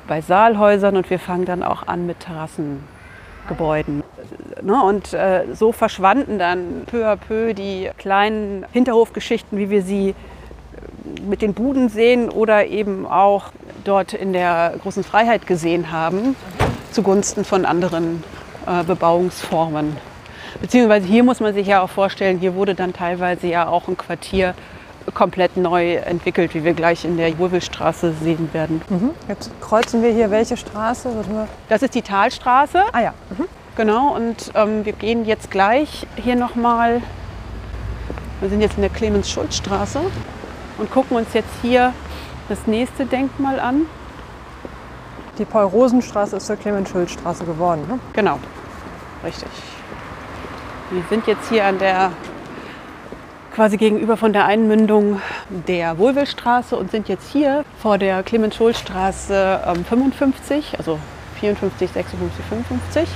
bei Saalhäusern und wir fangen dann auch an mit Terrassengebäuden. Ne, Und äh, so verschwanden dann peu à peu die kleinen Hinterhofgeschichten, wie wir sie äh, mit den Buden sehen oder eben auch dort in der großen Freiheit gesehen haben, zugunsten von anderen äh, Bebauungsformen. Beziehungsweise hier muss man sich ja auch vorstellen, hier wurde dann teilweise ja auch ein Quartier komplett neu entwickelt, wie wir gleich in der Wurvelstraße sehen werden. Jetzt kreuzen wir hier welche Straße? Das ist die Talstraße, Ah ja. genau, und ähm, wir gehen jetzt gleich hier nochmal, wir sind jetzt in der Clemens-Schulz-Straße und gucken uns jetzt hier das nächste Denkmal an. Die Paul-Rosen-Straße ist zur Clemens-Schulz-Straße geworden. Ne? Genau, richtig. Wir sind jetzt hier an der quasi gegenüber von der Einmündung der Wohlwillstraße und sind jetzt hier vor der Clemens-Scholl-Straße ähm, 55, also 54, 56, 55.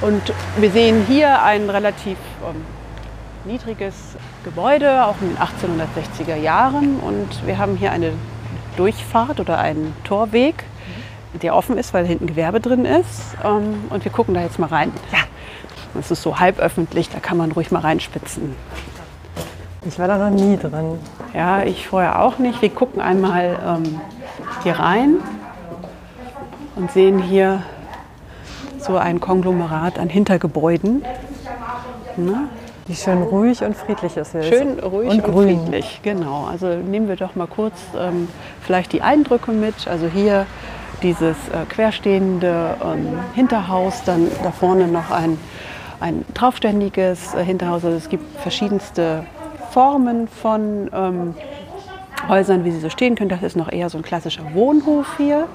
Und wir sehen hier ein relativ ähm, niedriges Gebäude, auch in den 1860er Jahren. Und wir haben hier eine Durchfahrt oder einen Torweg, der offen ist, weil hinten Gewerbe drin ist. Ähm, und wir gucken da jetzt mal rein. Ja, es ist so halb öffentlich, da kann man ruhig mal reinspitzen. Ich war da noch nie drin. Ja, ich vorher auch nicht. Wir gucken einmal ähm, hier rein und sehen hier so ein Konglomerat an Hintergebäuden. Ne? Wie schön ruhig und friedlich es ist. Schön ruhig und, und friedlich, genau. Also nehmen wir doch mal kurz ähm, vielleicht die Eindrücke mit. Also hier dieses äh, querstehende ähm, Hinterhaus, dann da vorne noch ein, ein draufständiges äh, Hinterhaus. Also es gibt verschiedenste Formen von ähm, Häusern, wie sie so stehen können. Das ist noch eher so ein klassischer Wohnhof hier.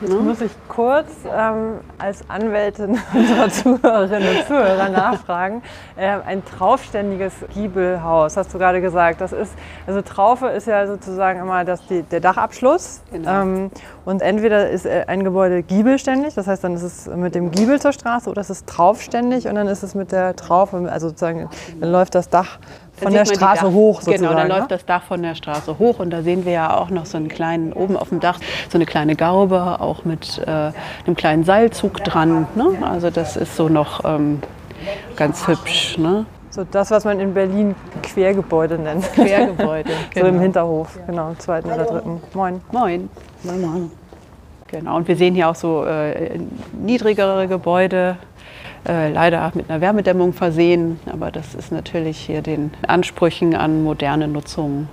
Jetzt ne? muss ich kurz ähm, als Anwältin unserer Zuhörerinnen und Zuhörer nachfragen. Äh, ein traufständiges Giebelhaus, hast du gerade gesagt. Das ist, also Traufe ist ja sozusagen immer das, die, der Dachabschluss. Genau. Ähm, und entweder ist äh, ein Gebäude giebelständig, das heißt, dann ist es mit dem Giebel zur Straße, oder es ist traufständig und dann ist es mit der Traufe, also sozusagen, dann läuft das Dach von der Straße hoch sozusagen. Genau, dann ne? läuft das Dach von der Straße hoch und da sehen wir ja auch noch so einen kleinen, oben auf dem Dach, so eine kleine Gaube, auch mit äh, einem kleinen Seilzug dran. Ne? Also das ist so noch ähm, ganz hübsch. Ne? So das, was man in Berlin Quergebäude nennt. Quergebäude, genau. So im Hinterhof, genau, im zweiten oder dritten. Moin. Moin. Moin, moin. Genau, und wir sehen hier auch so äh, niedrigere Gebäude, äh, leider mit einer Wärmedämmung versehen. Aber das ist natürlich hier den Ansprüchen an moderne Nutzung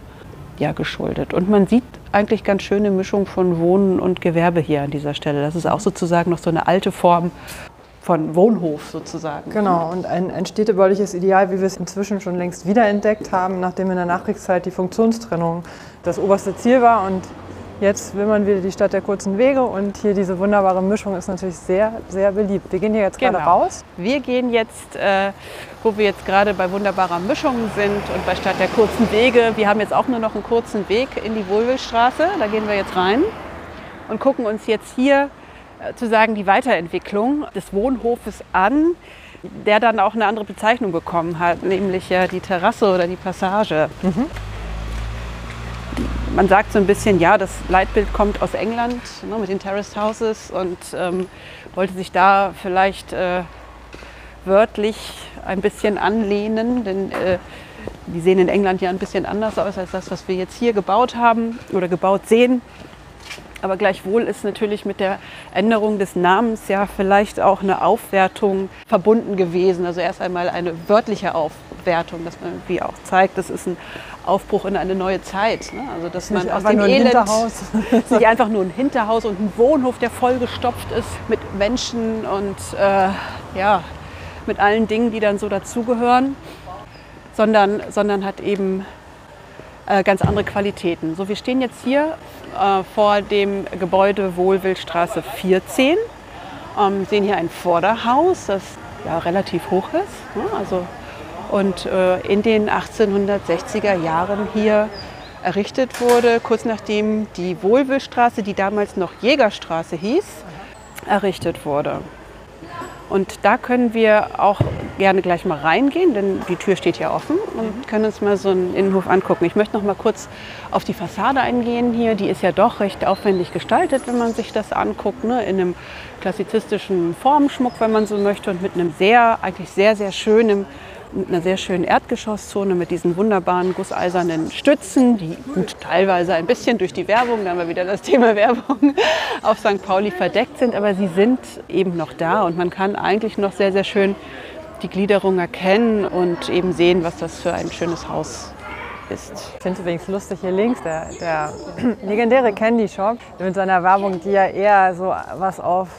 ja, geschuldet. Und man sieht eigentlich ganz schöne Mischung von Wohnen und Gewerbe hier an dieser Stelle. Das ist auch sozusagen noch so eine alte Form von Wohnhof sozusagen. Genau, und ein, ein städtebauliches Ideal, wie wir es inzwischen schon längst wiederentdeckt haben, nachdem in der Nachkriegszeit die Funktionstrennung das oberste Ziel war und Jetzt will man wieder die Stadt der kurzen Wege und hier diese wunderbare Mischung ist natürlich sehr, sehr beliebt. Wir gehen hier jetzt genau. gerade raus. Wir gehen jetzt, äh, wo wir jetzt gerade bei wunderbarer Mischung sind und bei Stadt der kurzen Wege. Wir haben jetzt auch nur noch einen kurzen Weg in die Wohlwillstraße. Da gehen wir jetzt rein und gucken uns jetzt hier äh, zu sagen die Weiterentwicklung des Wohnhofes an, der dann auch eine andere Bezeichnung bekommen hat, nämlich äh, die Terrasse oder die Passage. Mhm man sagt so ein bisschen, ja, das Leitbild kommt aus England ne, mit den Terraced Houses und ähm, wollte sich da vielleicht äh, wörtlich ein bisschen anlehnen, denn äh, die sehen in England ja ein bisschen anders aus als das, was wir jetzt hier gebaut haben oder gebaut sehen. Aber gleichwohl ist natürlich mit der Änderung des Namens ja vielleicht auch eine Aufwertung verbunden gewesen. Also erst einmal eine wörtliche Aufwertung, dass man irgendwie auch zeigt, das ist ein Aufbruch in eine neue Zeit. Ne? Also dass man aus dem Elend nicht einfach nur ein Hinterhaus und ein Wohnhof, der vollgestopft ist mit Menschen und äh, ja, mit allen Dingen, die dann so dazugehören, sondern, sondern hat eben ganz andere Qualitäten. So, wir stehen jetzt hier äh, vor dem Gebäude Wohlwildstraße 14, ähm, sehen hier ein Vorderhaus, das ja, relativ hoch ist. Ne? Also und äh, in den 1860er Jahren hier errichtet wurde, kurz nachdem die Wohlwillstraße, die damals noch Jägerstraße hieß, errichtet wurde. Und da können wir auch gerne gleich mal reingehen, denn die Tür steht ja offen und können uns mal so einen Innenhof angucken. Ich möchte noch mal kurz auf die Fassade eingehen hier. Die ist ja doch recht aufwendig gestaltet, wenn man sich das anguckt, ne? in einem klassizistischen Formenschmuck, wenn man so möchte, und mit einem sehr, eigentlich sehr, sehr schönen mit einer sehr schönen Erdgeschosszone mit diesen wunderbaren gusseisernen Stützen, die gut teilweise ein bisschen durch die Werbung, da haben wir wieder das Thema Werbung, auf St. Pauli verdeckt sind, aber sie sind eben noch da und man kann eigentlich noch sehr, sehr schön die Gliederung erkennen und eben sehen, was das für ein schönes Haus ist. Ich finde übrigens lustig hier links, der, der legendäre Candy Shop mit seiner Werbung, die ja eher so was auf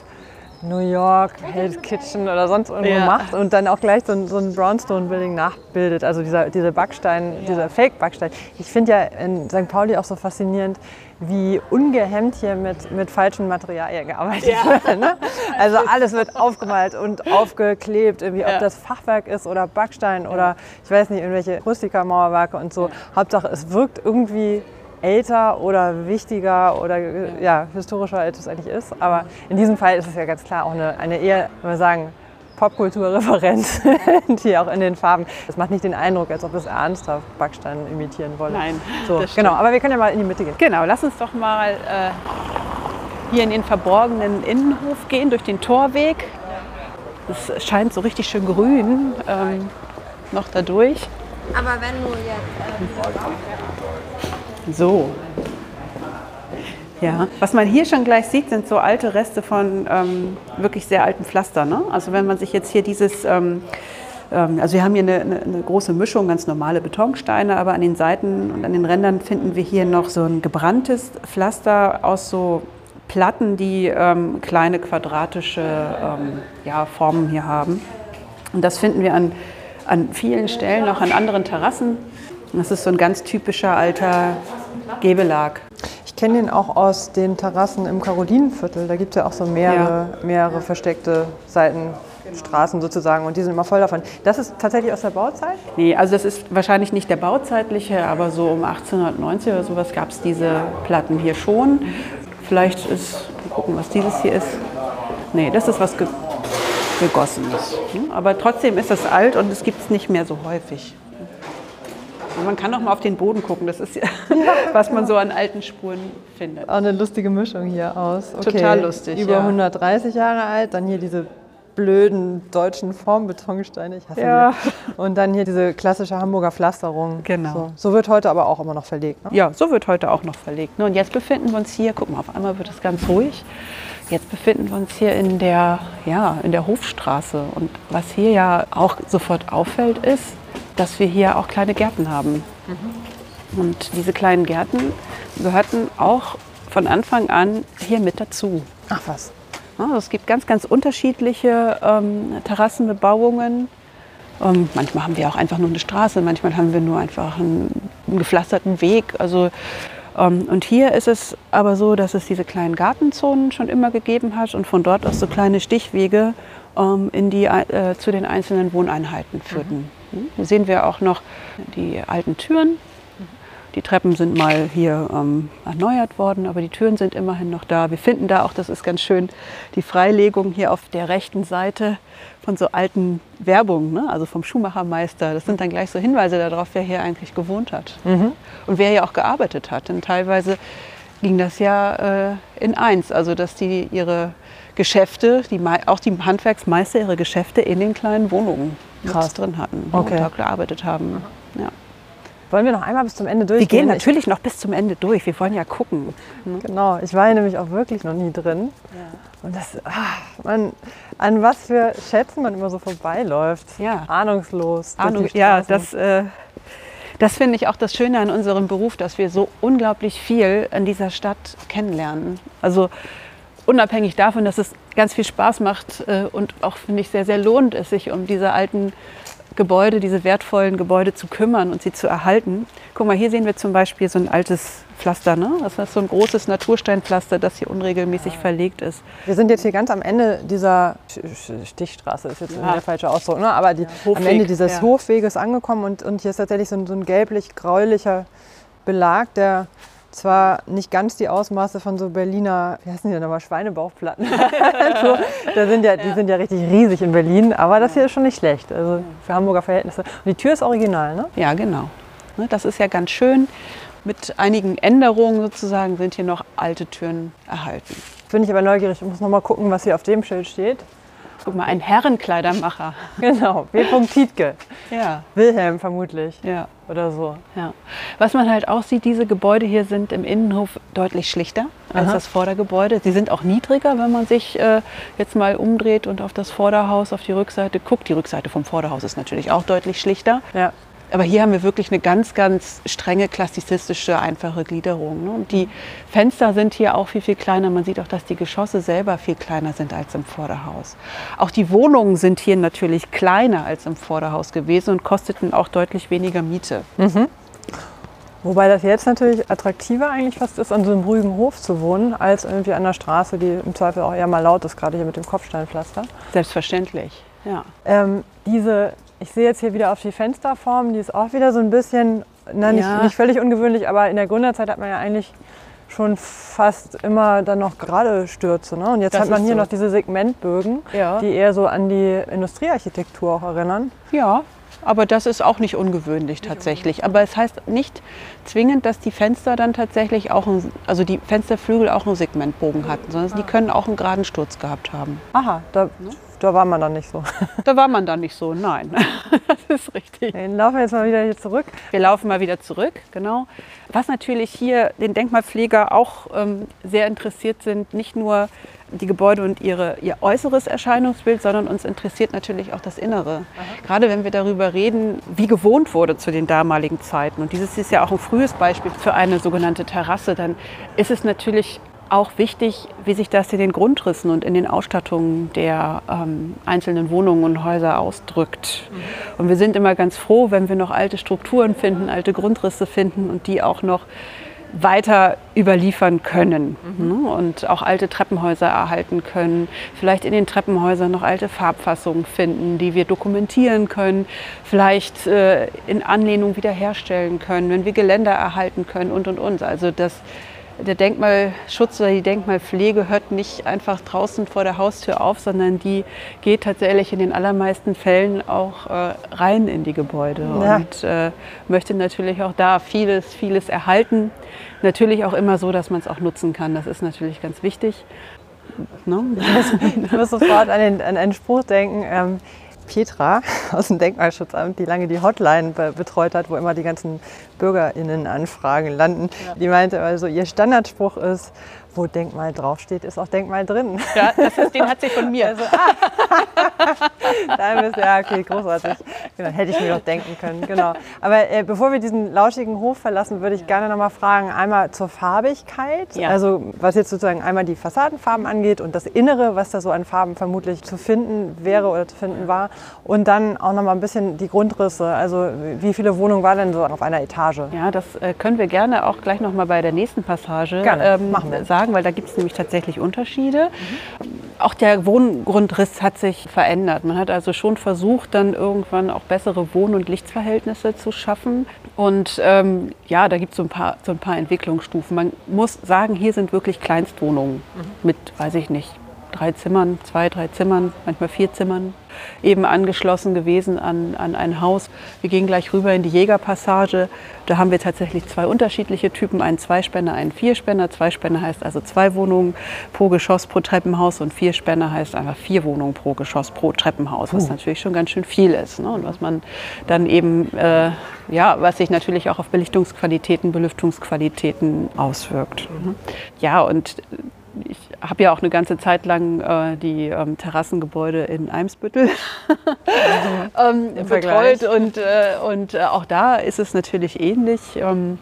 New York, Hell's Kitchen oder sonst irgendwo Ja. macht und dann auch gleich so ein, so ein Brownstone-Building nachbildet. Also dieser, diese Backstein, dieser Fake-Backstein. Ich finde ja in St. Pauli auch so faszinierend, wie ungehemmt hier mit, mit falschen Materialien gearbeitet wird. Ne? Also alles wird aufgemalt und aufgeklebt, irgendwie, Ja. ob das Fachwerk ist oder Backstein oder ich weiß nicht, irgendwelche Rustiker-Mauerwerke und so. Hauptsache, es wirkt irgendwie älter oder wichtiger oder äh, ja, historischer, als es eigentlich ist. Aber in diesem Fall ist es ja ganz klar auch eine, eine eher, wenn wir sagen, Popkulturreferenz, die auch in den Farben. Das macht nicht den Eindruck, als ob es ernsthaft Backstein imitieren wolle. Nein, so, genau. Aber wir können ja mal in die Mitte gehen. Genau, lass uns doch mal äh, hier in den verborgenen Innenhof gehen, durch den Torweg. Es scheint so richtig schön grün ähm, noch dadurch. Aber wenn du jetzt So. Ja, was man hier schon gleich sieht, sind so alte Reste von ähm, wirklich sehr alten Pflaster. Ne? Also wenn man sich jetzt hier dieses, ähm, ähm, also wir haben hier eine, eine, eine große Mischung, ganz normale Betonsteine, aber an den Seiten und an den Rändern finden wir hier noch so ein gebranntes Pflaster aus so Platten, die ähm, kleine quadratische ähm, ja, Formen hier haben. Und das finden wir an, an vielen Stellen, auch an anderen Terrassen. Das ist so ein ganz typischer alter Gebelag. Ich kenne den auch aus den Terrassen im Karolinenviertel. Da gibt es ja auch so mehrere, mehrere versteckte Seitenstraßen sozusagen und die sind immer voll davon. Das ist tatsächlich aus der Bauzeit? Nee, also das ist wahrscheinlich nicht der bauzeitliche, aber so um 1890 oder sowas gab es diese Platten hier schon. Vielleicht ist, mal gucken, was dieses hier ist. Nee, das ist was ge gegossenes. Hm? Aber trotzdem ist das alt und es gibt es nicht mehr so häufig. Und man kann auch mal auf den Boden gucken, das ist ja, was man so an alten Spuren findet. Auch eine lustige Mischung hier aus. Okay. Total lustig, Über ja. 130 Jahre alt, dann hier diese blöden deutschen Formbetonsteine, ich hasse Ja. die. Und dann hier diese klassische Hamburger Pflasterung. Genau. So, so wird heute aber auch immer noch verlegt. Ne? Ja, so wird heute auch noch verlegt. ne? Und jetzt befinden wir uns hier, guck mal, auf einmal wird es ganz ruhig. Jetzt befinden wir uns hier in der, ja, in der Hofstraße. Und was hier ja auch sofort auffällt, ist, dass wir hier auch kleine Gärten haben. Und diese kleinen Gärten gehörten auch von Anfang an hier mit dazu. Ach was. Also es gibt ganz, ganz unterschiedliche ähm, Terrassenbebauungen. Ähm, manchmal haben wir auch einfach nur eine Straße, manchmal haben wir nur einfach einen, einen gepflasterten Weg. Also, ähm, und hier ist es aber so, dass es diese kleinen Gartenzonen schon immer gegeben hat und von dort aus so kleine Stichwege ähm, in die, äh, zu den einzelnen Wohneinheiten führten. Hm? Hier sehen wir auch noch die alten Türen. Die Treppen sind mal hier ähm, erneuert worden, aber die Türen sind immerhin noch da. Wir finden da auch, das ist ganz schön, die Freilegung hier auf der rechten Seite von so alten Werbungen, ne? also vom Schuhmachermeister. Das sind dann gleich so Hinweise darauf, wer hier eigentlich gewohnt hat und wer hier auch gearbeitet hat. Denn teilweise ging das ja äh, in eins, also dass die ihre Geschäfte, die, auch die Handwerksmeister ihre Geschäfte in den kleinen Wohnungen Krass. drin hatten Okay. und auch gearbeitet haben. Ja. Wollen wir noch einmal bis zum Ende Wir durchgehen? gehen natürlich noch bis zum Ende durch. Wir wollen ja gucken. Ich, genau, ich war hier nämlich auch wirklich noch nie drin. Und das, ah, man, an was für Schätzen man immer so vorbeiläuft. Ja. Ahnungslos. Ahnung, ja, das, äh, das finde ich auch das Schöne an unserem Beruf, dass wir so unglaublich viel in dieser Stadt kennenlernen. Also unabhängig davon, dass es ganz viel Spaß macht äh, und auch, finde ich, sehr, sehr lohnt es, sich um diese alten Gebäude, diese wertvollen Gebäude zu kümmern und sie zu erhalten. Guck mal, hier sehen wir zum Beispiel so ein altes Pflaster. Ne? Das ist so ein großes Natursteinpflaster, das hier unregelmäßig verlegt ist. Wir sind jetzt hier ganz am Ende dieser Stichstraße, ist jetzt Ja. der falsche Ausdruck, ne? aber die, am Hofweg, Ende dieses ja. Hofweges angekommen und, und hier ist tatsächlich so ein, so ein gelblich-gräulicher Belag, der zwar nicht ganz die Ausmaße von so Berliner, wie heißen die denn nochmal, Schweinebauchplatten. so, da sind ja, die sind ja richtig riesig in Berlin, aber das hier ist schon nicht schlecht, also für Hamburger Verhältnisse. Und die Tür ist original, ne? Ja, genau. Ne, Das ist ja ganz schön. Mit einigen Änderungen sozusagen sind hier noch alte Türen erhalten. Bin ich aber neugierig, ich muss noch mal gucken, was hier auf dem Schild steht. Guck mal, ein Herrenkleidermacher. Genau, W. Tietke. Ja, Wilhelm vermutlich ja, oder so. ja. Was man halt auch sieht, diese Gebäude hier sind im Innenhof deutlich schlichter als Aha. das Vordergebäude. Sie sind auch niedriger, wenn man sich äh, jetzt mal umdreht und auf das Vorderhaus, auf die Rückseite guckt. Die Rückseite vom Vorderhaus ist natürlich auch deutlich schlichter. Ja. Aber hier haben wir wirklich eine ganz, ganz strenge klassizistische, einfache Gliederung. Ne? Und die Fenster sind hier auch viel, viel kleiner. Man sieht auch, dass die Geschosse selber viel kleiner sind als im Vorderhaus. Auch die Wohnungen sind hier natürlich kleiner als im Vorderhaus gewesen und kosteten auch deutlich weniger Miete. Mhm. Wobei das jetzt natürlich attraktiver eigentlich fast ist, an so einem ruhigen Hof zu wohnen, als irgendwie an der Straße, die im Zweifel auch eher mal laut ist, gerade hier mit dem Kopfsteinpflaster. Selbstverständlich, ja. Ähm, diese, ich sehe jetzt hier wieder auf die Fensterform, die ist auch wieder so ein bisschen, na, nicht, Ja. nicht völlig ungewöhnlich, aber in der Gründerzeit hat man ja eigentlich schon fast immer dann noch gerade Stürze. Ne? Und jetzt Das hat man hier so. noch diese Segmentbögen, Ja. die eher so an die Industriearchitektur auch erinnern. Ja, aber das ist auch nicht ungewöhnlich tatsächlich. Aber es heißt nicht zwingend, dass die Fenster dann tatsächlich auch, ein, also die Fensterflügel auch einen Segmentbogen hatten, sondern die können auch einen geraden Sturz gehabt haben. Aha, da, da war man dann nicht so. Da war man dann nicht so, nein. Das ist richtig. Dann laufen wir jetzt mal wieder hier zurück. Wir laufen mal wieder zurück, genau. Was natürlich hier den Denkmalpfleger auch ähm, sehr interessiert sind, nicht nur die Gebäude und ihre, ihr äußeres Erscheinungsbild, sondern uns interessiert natürlich auch das Innere. Gerade wenn wir darüber reden, wie gewohnt wurde zu den damaligen Zeiten. Und dieses ist ja auch ein frühes Beispiel für eine sogenannte Terrasse. Dann ist es natürlich auch wichtig, wie sich das in den Grundrissen und in den Ausstattungen der ähm, einzelnen Wohnungen und Häuser ausdrückt. Und wir sind immer ganz froh, wenn wir noch alte Strukturen finden, alte Grundrisse finden und die auch noch weiter überliefern können ne? und auch alte Treppenhäuser erhalten können, vielleicht in den Treppenhäusern noch alte Farbfassungen finden, die wir dokumentieren können, vielleicht äh, in Anlehnung wiederherstellen können, wenn wir Geländer erhalten können und und und. Also das der Denkmalschutz oder die Denkmalpflege hört nicht einfach draußen vor der Haustür auf, sondern die geht tatsächlich in den allermeisten Fällen auch äh, rein in die Gebäude Ja. und äh, möchte natürlich auch da vieles, vieles erhalten. Natürlich auch immer so, dass man es auch nutzen kann. Das ist natürlich ganz wichtig. Ne? Ich muss sofort an, den, an einen Spruch denken. Ähm, Petra aus dem Denkmalschutzamt, die lange die Hotline be betreut hat, wo immer die ganzen BürgerInnen-Anfragen landen, die meinte also, ihr Standardspruch ist, wo Denkmal draufsteht, ist auch Denkmal drin. Ja, das ist, den hat sie von mir. Also, ah. da bist du, ja, okay, großartig. Genau, hätte ich mir doch denken können, genau. Aber äh, bevor wir diesen lauschigen Hof verlassen, würde ich gerne noch mal fragen, einmal zur Farbigkeit, Ja. also was jetzt sozusagen einmal die Fassadenfarben angeht und das Innere, was da so an Farben vermutlich zu finden wäre oder zu finden war und dann auch noch mal ein bisschen die Grundrisse, also wie viele Wohnungen war denn so auf einer Etage? Ja, das äh, können wir gerne auch gleich noch mal bei der nächsten Passage ähm, Gerne, machen wir. sagen, weil da gibt es nämlich tatsächlich Unterschiede. Auch der Wohngrundriss hat sich verändert. Man hat also schon versucht, dann irgendwann auch bessere Wohn- und Lichtverhältnisse zu schaffen. Und ähm, ja, da gibt so es so ein paar Entwicklungsstufen. Man muss sagen, hier sind wirklich Kleinstwohnungen mit, weiß ich nicht, drei Zimmern, zwei, drei Zimmern, manchmal vier Zimmern, eben angeschlossen gewesen an, an ein Haus. Wir gehen gleich rüber in die Jägerpassage. Da haben wir tatsächlich zwei unterschiedliche Typen, einen Zweispänner, einen Vierspänner. Zweispänner heißt also zwei Wohnungen pro Geschoss pro Treppenhaus und Vierspänner heißt einfach vier Wohnungen pro Geschoss pro Treppenhaus, was natürlich schon ganz schön viel ist. Ne? Und was man dann eben, äh, ja, was sich natürlich auch auf Belichtungsqualitäten, Belüftungsqualitäten auswirkt. Mhm. Ja, und ich habe ja auch eine ganze Zeit lang äh, die ähm, Terrassengebäude in Eimsbüttel ähm, Im Vergleich. betreut und, äh, und äh, auch da ist es natürlich ähnlich. Ähm,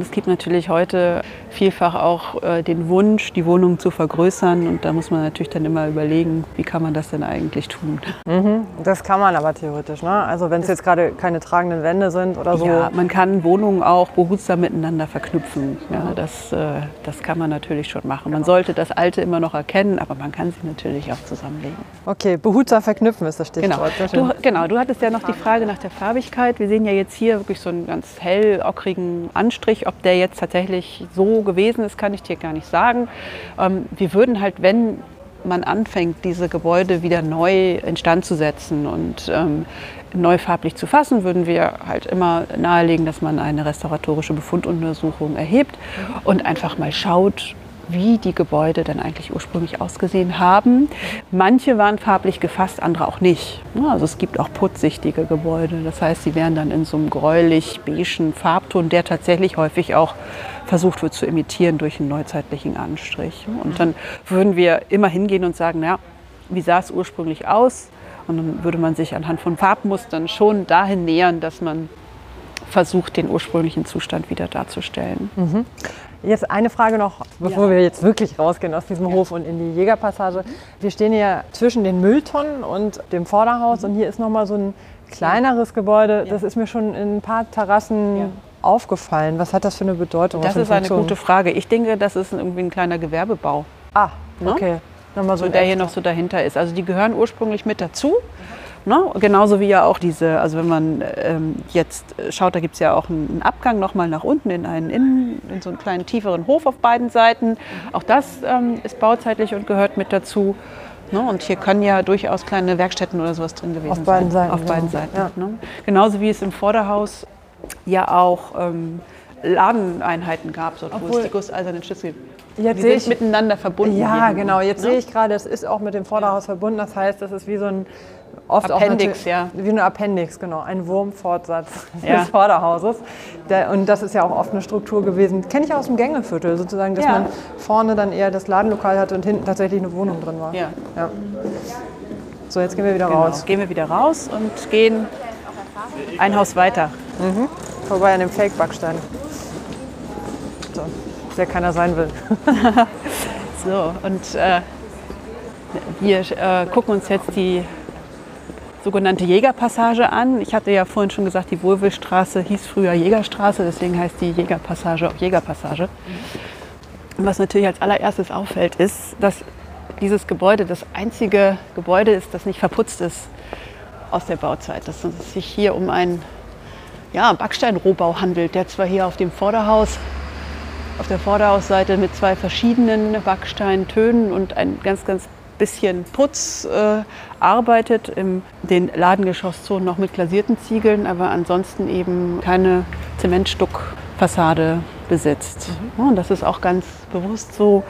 es gibt natürlich heute vielfach auch äh, den Wunsch, die Wohnung zu vergrößern und da muss man natürlich dann immer überlegen, wie kann man das denn eigentlich tun. Das kann man aber theoretisch, ne? Also wenn es jetzt gerade keine tragenden Wände sind oder so. Ja, man kann Wohnungen auch behutsam miteinander verknüpfen. Ja, das, äh, das kann man natürlich schon machen. Man sollte das Alte immer noch erkennen, aber man kann sie natürlich auch zusammenlegen. Okay, behutsam verknüpfen ist das Genau. Stichwort. Schön. Du, genau, du hattest ja noch die Frage nach der Farbigkeit. Wir sehen ja jetzt hier wirklich so einen ganz hell ockrigen Anstrich. Ob der jetzt tatsächlich so gewesen ist, kann ich dir gar nicht sagen. Ähm, wir würden halt, wenn man anfängt, diese Gebäude wieder neu instand zu setzen und ähm, neu farblich zu fassen, würden wir halt immer nahelegen, dass man eine restauratorische Befunduntersuchung erhebt und einfach mal schaut, wie die Gebäude dann eigentlich ursprünglich ausgesehen haben. Manche waren farblich gefasst, andere auch nicht. Ja, Also es gibt auch putzsichtige Gebäude. Das heißt, sie wären dann in so einem gräulich-beigen Farbton, der tatsächlich häufig auch versucht wird zu imitieren durch einen neuzeitlichen Anstrich. Und dann würden wir immer hingehen und sagen, na, wie sah es ursprünglich aus? Und dann würde man sich anhand von Farbmustern schon dahin nähern, dass man versucht, den ursprünglichen Zustand wieder darzustellen. Mhm. Jetzt eine Frage noch, bevor Ja. wir jetzt wirklich rausgehen aus diesem Hof und in die Jägerpassage. Wir stehen hier zwischen den Mülltonnen und dem Vorderhaus und hier ist noch mal so ein kleineres Gebäude. Das ist mir schon in ein paar Terrassen Ja. aufgefallen. Was hat das für eine Bedeutung? Das ist eine gute Frage. Ich denke, das ist irgendwie ein kleiner Gewerbebau, Ah, Ne? okay. Nochmal so so der hier noch so dahinter ist. Also die gehören ursprünglich mit dazu. Ne? Genauso wie ja auch diese, also wenn man ähm, jetzt schaut, da gibt es ja auch einen Abgang nochmal nach unten in einen Innen, in so einen kleinen tieferen Hof auf beiden Seiten. Auch das ähm, ist bauzeitlich und gehört mit dazu. Ne? Und hier können ja durchaus kleine Werkstätten oder sowas drin gewesen Auf sein. beiden Seiten, Auf beiden genau. Seiten. Ja. Ne? Genauso wie es im Vorderhaus ja auch ähm, Ladeneinheiten gab, dort wo es die gusseisernen Schlüssel. Jetzt Die sind ich, miteinander verbunden. ja, genau. Jetzt ne? sehe ich gerade, es ist auch mit dem Vorderhaus verbunden. Das heißt, das ist wie so ein oft Appendix, auch ja. Wie ein Appendix, genau. Ein Wurmfortsatz Ja. des Vorderhauses. Der, und das ist ja auch oft eine Struktur gewesen. Kenne ich aus dem Gängeviertel sozusagen, dass Ja. man vorne dann eher das Ladenlokal hatte und hinten tatsächlich eine Wohnung drin war. Ja. Ja. So, jetzt gehen wir wieder Genau. raus. Gehen wir wieder raus und gehen ein Haus weiter. Vorbei an dem Fake-Backstein. So, der keiner sein will. So, und äh, wir äh, gucken uns jetzt die sogenannte Jägerpassage an. Ich hatte ja vorhin schon gesagt, die Wohlwillstraße hieß früher Jägerstraße, deswegen heißt die Jägerpassage auch Jägerpassage. Und was natürlich als allererstes auffällt, ist, dass dieses Gebäude das einzige Gebäude ist, das nicht verputzt ist aus der Bauzeit. Dass es sich hier um einen ja, Backsteinrohbau handelt, der zwar hier auf dem Vorderhaus auf der Vorderhausseite mit zwei verschiedenen Backsteintönen und ein ganz, ganz bisschen Putz äh, arbeitet. In den Ladengeschosszonen noch mit glasierten Ziegeln, aber ansonsten eben keine Zementstuckfassade besitzt. Ja, und das ist auch ganz bewusst so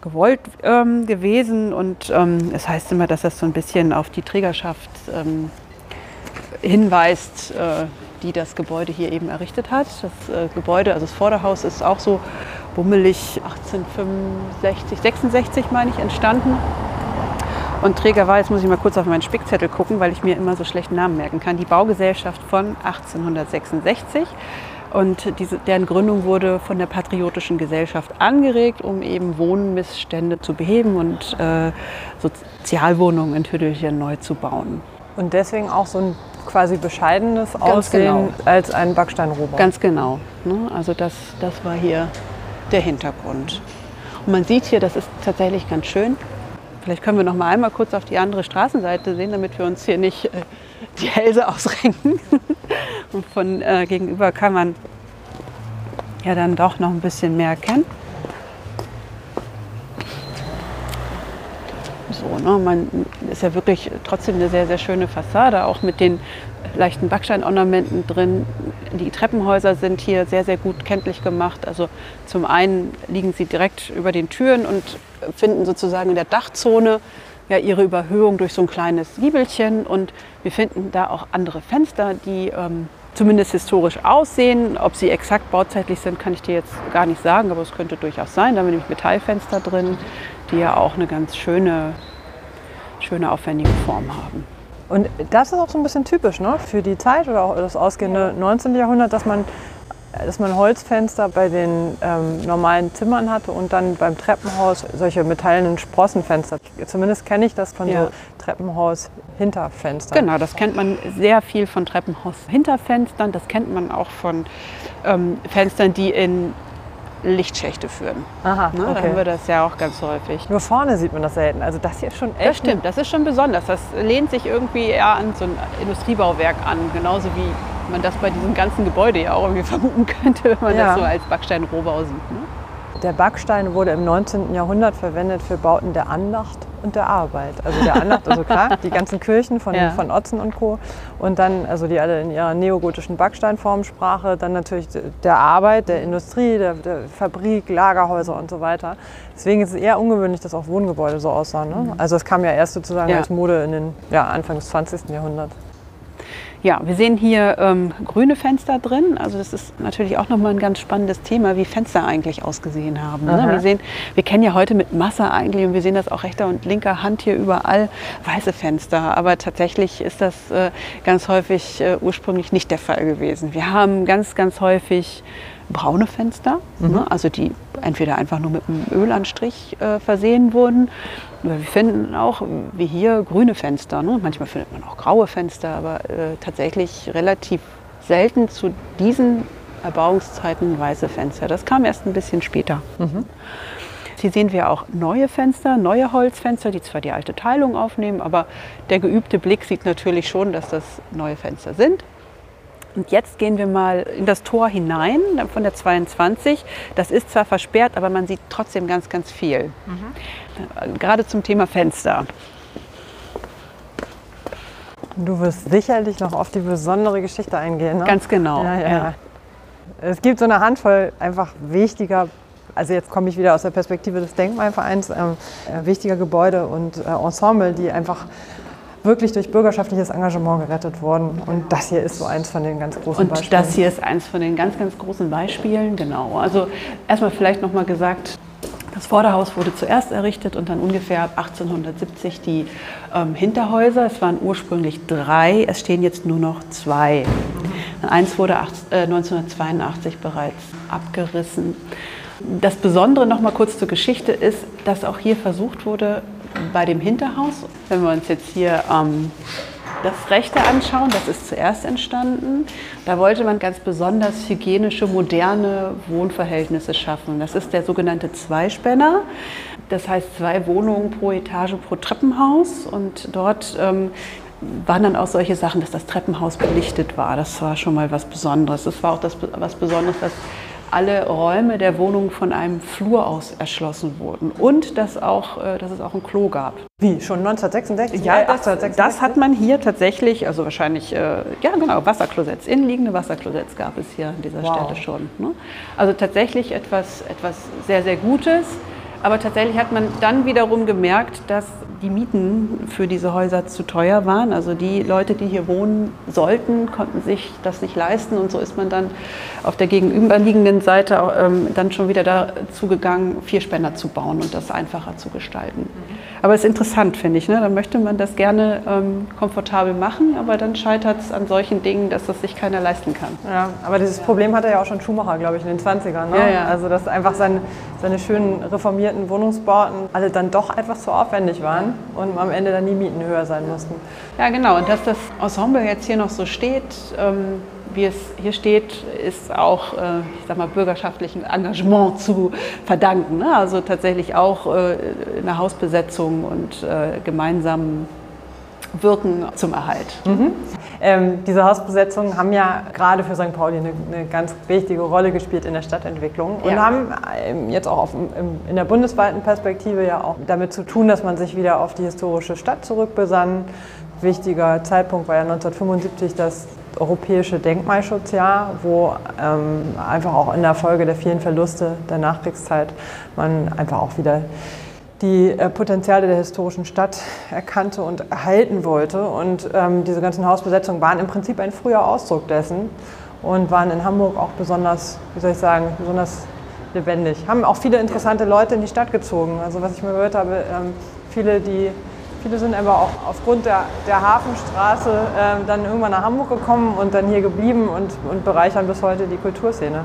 gewollt ähm, gewesen. Und ähm, es heißt immer, dass das so ein bisschen auf die Trägerschaft ähm, hinweist, äh, die das Gebäude hier eben errichtet hat. Das äh, Gebäude, also das Vorderhaus, ist auch so bummelig 1865, 66 meine ich, entstanden. Und Träger war, jetzt muss ich mal kurz auf meinen Spickzettel gucken, weil ich mir immer so schlecht Namen merken kann, die Baugesellschaft von 1866. Und diese, deren Gründung wurde von der Patriotischen Gesellschaft angeregt, um eben Wohnmissstände zu beheben und äh, Sozialwohnungen in Tüdelchen neu zu bauen. Und deswegen auch so ein quasi bescheidenes Aussehen genau. als ein Backsteinrohbau. Ganz genau. Ne? Also das, das war hier der Hintergrund. Und man sieht hier, das ist tatsächlich ganz schön. Vielleicht können wir noch mal einmal kurz auf die andere Straßenseite sehen, damit wir uns hier nicht äh, die Hälse ausrenken. Und von äh, gegenüber kann man ja dann doch noch ein bisschen mehr erkennen. So, ne, man ist ja wirklich trotzdem eine sehr, sehr schöne Fassade, auch mit den leichten Backsteinornamenten drin. Die Treppenhäuser sind hier sehr, sehr gut kenntlich gemacht. Also zum einen liegen sie direkt über den Türen und finden sozusagen in der Dachzone ja, ihre Überhöhung durch so ein kleines Giebelchen. Und wir finden da auch andere Fenster, die ähm, zumindest historisch aussehen. Ob sie exakt bauzeitlich sind, kann ich dir jetzt gar nicht sagen, aber es könnte durchaus sein. Da haben wir nämlich Metallfenster drin, die ja auch eine ganz schöne, schöne aufwendige Form haben. Und das ist auch so ein bisschen typisch ne? für die Zeit oder auch das ausgehende 19. Jahrhundert, dass man, dass man Holzfenster bei den ähm, normalen Zimmern hatte und dann beim Treppenhaus solche metallenen Sprossenfenster. Zumindest kenne ich das von Ja. so Treppenhaus-Hinterfenstern. Genau, das kennt man sehr viel von Treppenhaus-Hinterfenstern. Das kennt man auch von ähm, Fenstern, die in Lichtschächte führen. Aha, Ne? Da okay. haben wir das ja auch ganz häufig. Nur vorne sieht man das selten. Also das hier ist schon echt. Das stimmt, das ist schon besonders. Das lehnt sich irgendwie eher an so ein Industriebauwerk an. Genauso wie man das bei diesem ganzen Gebäude ja auch irgendwie vermuten könnte, wenn man Ja. das so als Backsteinrohbau sieht. Ne? Der Backstein wurde im 19. Jahrhundert verwendet für Bauten der Andacht und der Arbeit. Also der Andacht, also klar, die ganzen Kirchen von, Ja. von Otzen und Co. Und dann, also die alle in ihrer neogotischen Backsteinformensprache, dann natürlich der Arbeit, der Industrie, der, der Fabrik, Lagerhäuser und so weiter. Deswegen ist es eher ungewöhnlich, dass auch Wohngebäude so aussahen. Ne? Also es kam ja erst sozusagen Ja. als Mode in den ja, Anfang des 20. Jahrhunderts. Ja, wir sehen hier ähm, grüne Fenster drin. Also das ist natürlich auch nochmal ein ganz spannendes Thema, wie Fenster eigentlich ausgesehen haben. Ne? Wir, sehen, wir kennen ja heute mit Masse eigentlich und wir sehen das auch rechter und linker Hand hier überall weiße Fenster. Aber tatsächlich ist das äh, ganz häufig äh, ursprünglich nicht der Fall gewesen. Wir haben ganz, ganz häufig braune Fenster, mhm. ne, also die entweder einfach nur mit einem Ölanstrich äh, versehen wurden. Wir finden auch, wie hier, grüne Fenster. Ne? Manchmal findet man auch graue Fenster, aber äh, tatsächlich relativ selten zu diesen Erbauungszeiten weiße Fenster. Das kam erst ein bisschen später. Mhm. Hier sehen wir auch neue Fenster, neue Holzfenster, die zwar die alte Teilung aufnehmen, aber der geübte Blick sieht natürlich schon, dass das neue Fenster sind. Und jetzt gehen wir mal in das Tor hinein von der 22. Das ist zwar versperrt, aber man sieht trotzdem ganz, ganz viel. Mhm. Gerade zum Thema Fenster. Du wirst sicherlich noch auf die besondere Geschichte eingehen. Ne? Ganz genau. Ja, ja. Ja. Es gibt so eine Handvoll einfach wichtiger, also jetzt komme ich wieder aus der Perspektive des Denkmalvereins, ähm, äh, wichtiger Gebäude und äh, Ensemble, die einfach wirklich durch bürgerschaftliches Engagement gerettet worden. Und das hier ist so eins von den ganz großen und Beispielen. Und das hier ist eins von den ganz, ganz großen Beispielen, genau. Also erstmal vielleicht nochmal gesagt, das Vorderhaus wurde zuerst errichtet und dann ungefähr ab 1870 die ähm, Hinterhäuser. Es waren ursprünglich drei, es stehen jetzt nur noch zwei. Mhm. Eins wurde acht, äh, 1982 bereits abgerissen. Das Besondere noch mal kurz zur Geschichte ist, dass auch hier versucht wurde, bei dem Hinterhaus, wenn wir uns jetzt hier ähm, das Rechte anschauen, das ist zuerst entstanden. Da wollte man ganz besonders hygienische, moderne Wohnverhältnisse schaffen. Das ist der sogenannte Zweispänner. Das heißt zwei Wohnungen pro Etage pro Treppenhaus. Und dort ähm, waren dann auch solche Sachen, dass das Treppenhaus belichtet war. Das war schon mal was Besonderes. Das war auch das, was Besonderes, dass alle Räume der Wohnung von einem Flur aus erschlossen wurden und dass, auch, äh, dass es auch ein Klo gab. Wie, schon 1966? Ja, das, das hat man hier tatsächlich, also wahrscheinlich, äh, ja genau, Wasserklosetts, innenliegende Wasserklosetts gab es hier an dieser wow. Stelle schon. Ne? Also tatsächlich etwas, etwas sehr, sehr Gutes. Aber tatsächlich hat man dann wiederum gemerkt, dass die Mieten für diese Häuser zu teuer waren. Also die Leute, die hier wohnen sollten, konnten sich das nicht leisten. Und so ist man dann auf der gegenüberliegenden Seite ähm, dann schon wieder dazu gegangen, Vierspänner zu bauen und das einfacher zu gestalten. Mhm. Aber es ist interessant, finde ich. Ne? Da möchte man das gerne ähm, komfortabel machen, aber dann scheitert es an solchen Dingen, dass das sich keiner leisten kann. Ja, aber dieses Problem hatte ja auch schon Schumacher, glaube ich, in den 20ern. Ne? Ja, ja. Also dass einfach sein, seine schönen reformierten Wohnungsbauten alle dann doch einfach zu aufwendig waren und am Ende dann die Mieten höher sein mussten. Ja, genau. Und dass das Ensemble jetzt hier noch so steht, ähm, wie es hier steht, ist auch, äh, ich sag mal, bürgerschaftlichem Engagement zu verdanken. Ne? Also tatsächlich auch äh, eine Hausbesetzung und äh, gemeinsamen Wirken zum Erhalt. Mhm. Ähm, diese Hausbesetzungen haben ja gerade für St. Pauli eine, eine, ganz wichtige Rolle gespielt in der Stadtentwicklung und ja. haben ähm, jetzt auch auf, im, in der bundesweiten Perspektive ja auch damit zu tun, dass man sich wieder auf die historische Stadt zurückbesann. Wichtiger Zeitpunkt war ja 1975 das europäische Denkmalschutzjahr, wo ähm, einfach auch in der Folge der vielen Verluste der Nachkriegszeit man einfach auch wieder die äh, Potenziale der historischen Stadt erkannte und erhalten wollte. Und ähm, diese ganzen Hausbesetzungen waren im Prinzip ein früher Ausdruck dessen und waren in Hamburg auch besonders, wie soll ich sagen, besonders lebendig. Haben auch viele interessante Leute in die Stadt gezogen. Also was ich mir gehört habe, ähm, viele, die Viele sind aber auch aufgrund der, der Hafenstraße äh, dann irgendwann nach Hamburg gekommen und dann hier geblieben und, und bereichern bis heute die Kulturszene.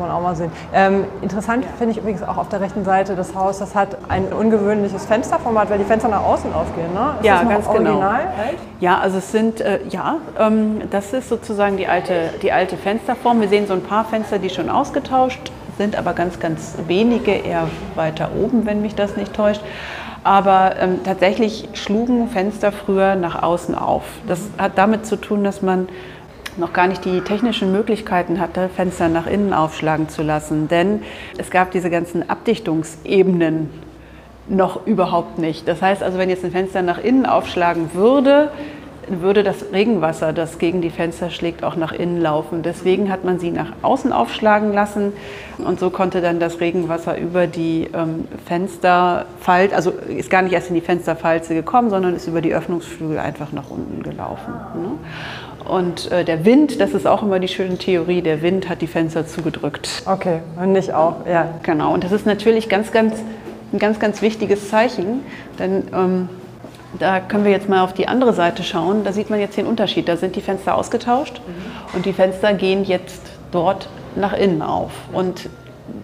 Man auch mal sehen. Ähm, interessant finde ich übrigens auch auf der rechten Seite das Haus, das hat ein ungewöhnliches Fensterformat, weil die Fenster nach außen aufgehen. Ne? Ist ja, ganz genau. original? genau. Ja, also es sind, äh, ja, ähm, das ist sozusagen die alte, die alte Fensterform. Wir sehen so ein paar Fenster, die schon ausgetauscht sind, aber ganz, ganz wenige eher weiter oben, wenn mich das nicht täuscht. Aber ähm, tatsächlich schlugen Fenster früher nach außen auf. Das hat damit zu tun, dass man noch gar nicht die technischen Möglichkeiten hatte, Fenster nach innen aufschlagen zu lassen. Denn es gab diese ganzen Abdichtungsebenen noch überhaupt nicht. Das heißt also, wenn jetzt ein Fenster nach innen aufschlagen würde, würde das Regenwasser, das gegen die Fenster schlägt, auch nach innen laufen. Deswegen hat man sie nach außen aufschlagen lassen und so konnte dann das Regenwasser über die ähm, Fensterfalt, also ist gar nicht erst in die Fensterfalze gekommen, sondern ist über die Öffnungsflügel einfach nach unten gelaufen. Ne? Und äh, der Wind, das ist auch immer die schöne Theorie, der Wind hat die Fenster zugedrückt. Okay, und nicht auch, ja. Genau, und das ist natürlich ganz, ganz, ein ganz, ganz wichtiges Zeichen, denn ähm, da können wir jetzt mal auf die andere Seite schauen. Da sieht man jetzt den Unterschied. Da sind die Fenster ausgetauscht mhm. und die Fenster gehen jetzt dort nach innen auf. Und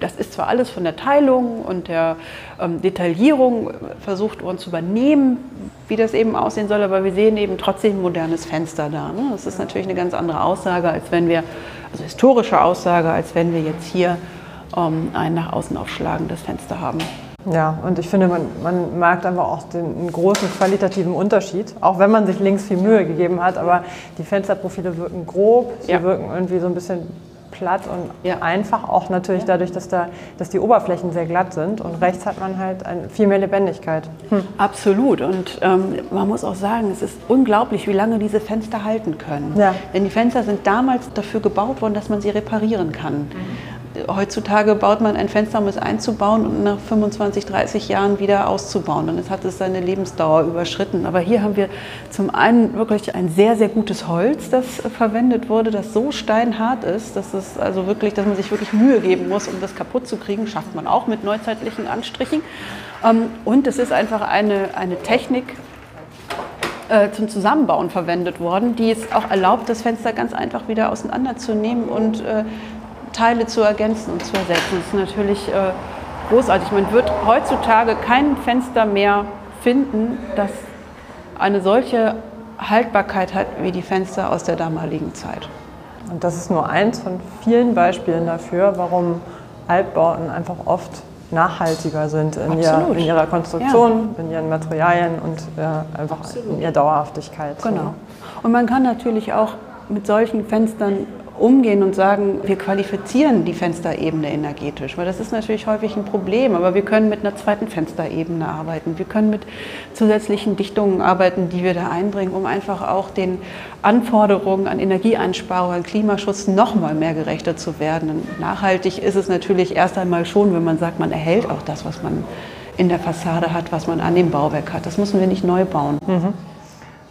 das ist zwar alles von der Teilung und der ähm, Detaillierung versucht worden zu übernehmen, wie das eben aussehen soll, aber wir sehen eben trotzdem ein modernes Fenster da. Ne? Das ist natürlich eine ganz andere Aussage, als wenn wir, also historische Aussage, als wenn wir jetzt hier ähm, ein nach außen aufschlagendes Fenster haben. Ja, und ich finde, man, man merkt einfach auch den großen qualitativen Unterschied, auch wenn man sich links viel Mühe gegeben hat, aber die Fensterprofile wirken grob, sie ja. wirken irgendwie so ein bisschen platt und ja. einfach, auch natürlich ja. dadurch, dass, da, dass die Oberflächen sehr glatt sind und rechts hat man halt ein, viel mehr Lebendigkeit. Hm. Absolut und ähm, man muss auch sagen, es ist unglaublich, wie lange diese Fenster halten können. Ja. Denn die Fenster sind damals dafür gebaut worden, dass man sie reparieren kann. Mhm heutzutage baut man ein Fenster, um es einzubauen und nach 25, 30 Jahren wieder auszubauen. Und es hat es seine Lebensdauer überschritten. Aber hier haben wir zum einen wirklich ein sehr, sehr gutes Holz, das verwendet wurde, das so steinhart ist, dass, es also wirklich, dass man sich wirklich Mühe geben muss, um das kaputt zu kriegen. Schafft man auch mit neuzeitlichen Anstrichen. Ähm, und es ist einfach eine, eine Technik, äh, zum Zusammenbauen verwendet worden, die es auch erlaubt, das Fenster ganz einfach wieder auseinanderzunehmen und äh, Teile zu ergänzen und zu ersetzen. Das ist natürlich äh, großartig. Man wird heutzutage kein Fenster mehr finden, das eine solche Haltbarkeit hat wie die Fenster aus der damaligen Zeit. Und das ist nur eins von vielen Beispielen dafür, warum Altbauten einfach oft nachhaltiger sind in, ihr, in ihrer Konstruktion, ja. in ihren Materialien und ja, einfach Absolut. in ihrer Dauerhaftigkeit. Genau. Und man kann natürlich auch mit solchen Fenstern umgehen und sagen, wir qualifizieren die Fensterebene energetisch, weil das ist natürlich häufig ein Problem, aber wir können mit einer zweiten Fensterebene arbeiten, wir können mit zusätzlichen Dichtungen arbeiten, die wir da einbringen, um einfach auch den Anforderungen an Energieeinsparung, an Klimaschutz noch mal mehr gerechter zu werden. Und nachhaltig ist es natürlich erst einmal schon, wenn man sagt, man erhält auch das, was man in der Fassade hat, was man an dem Bauwerk hat. Das müssen wir nicht neu bauen. Mhm.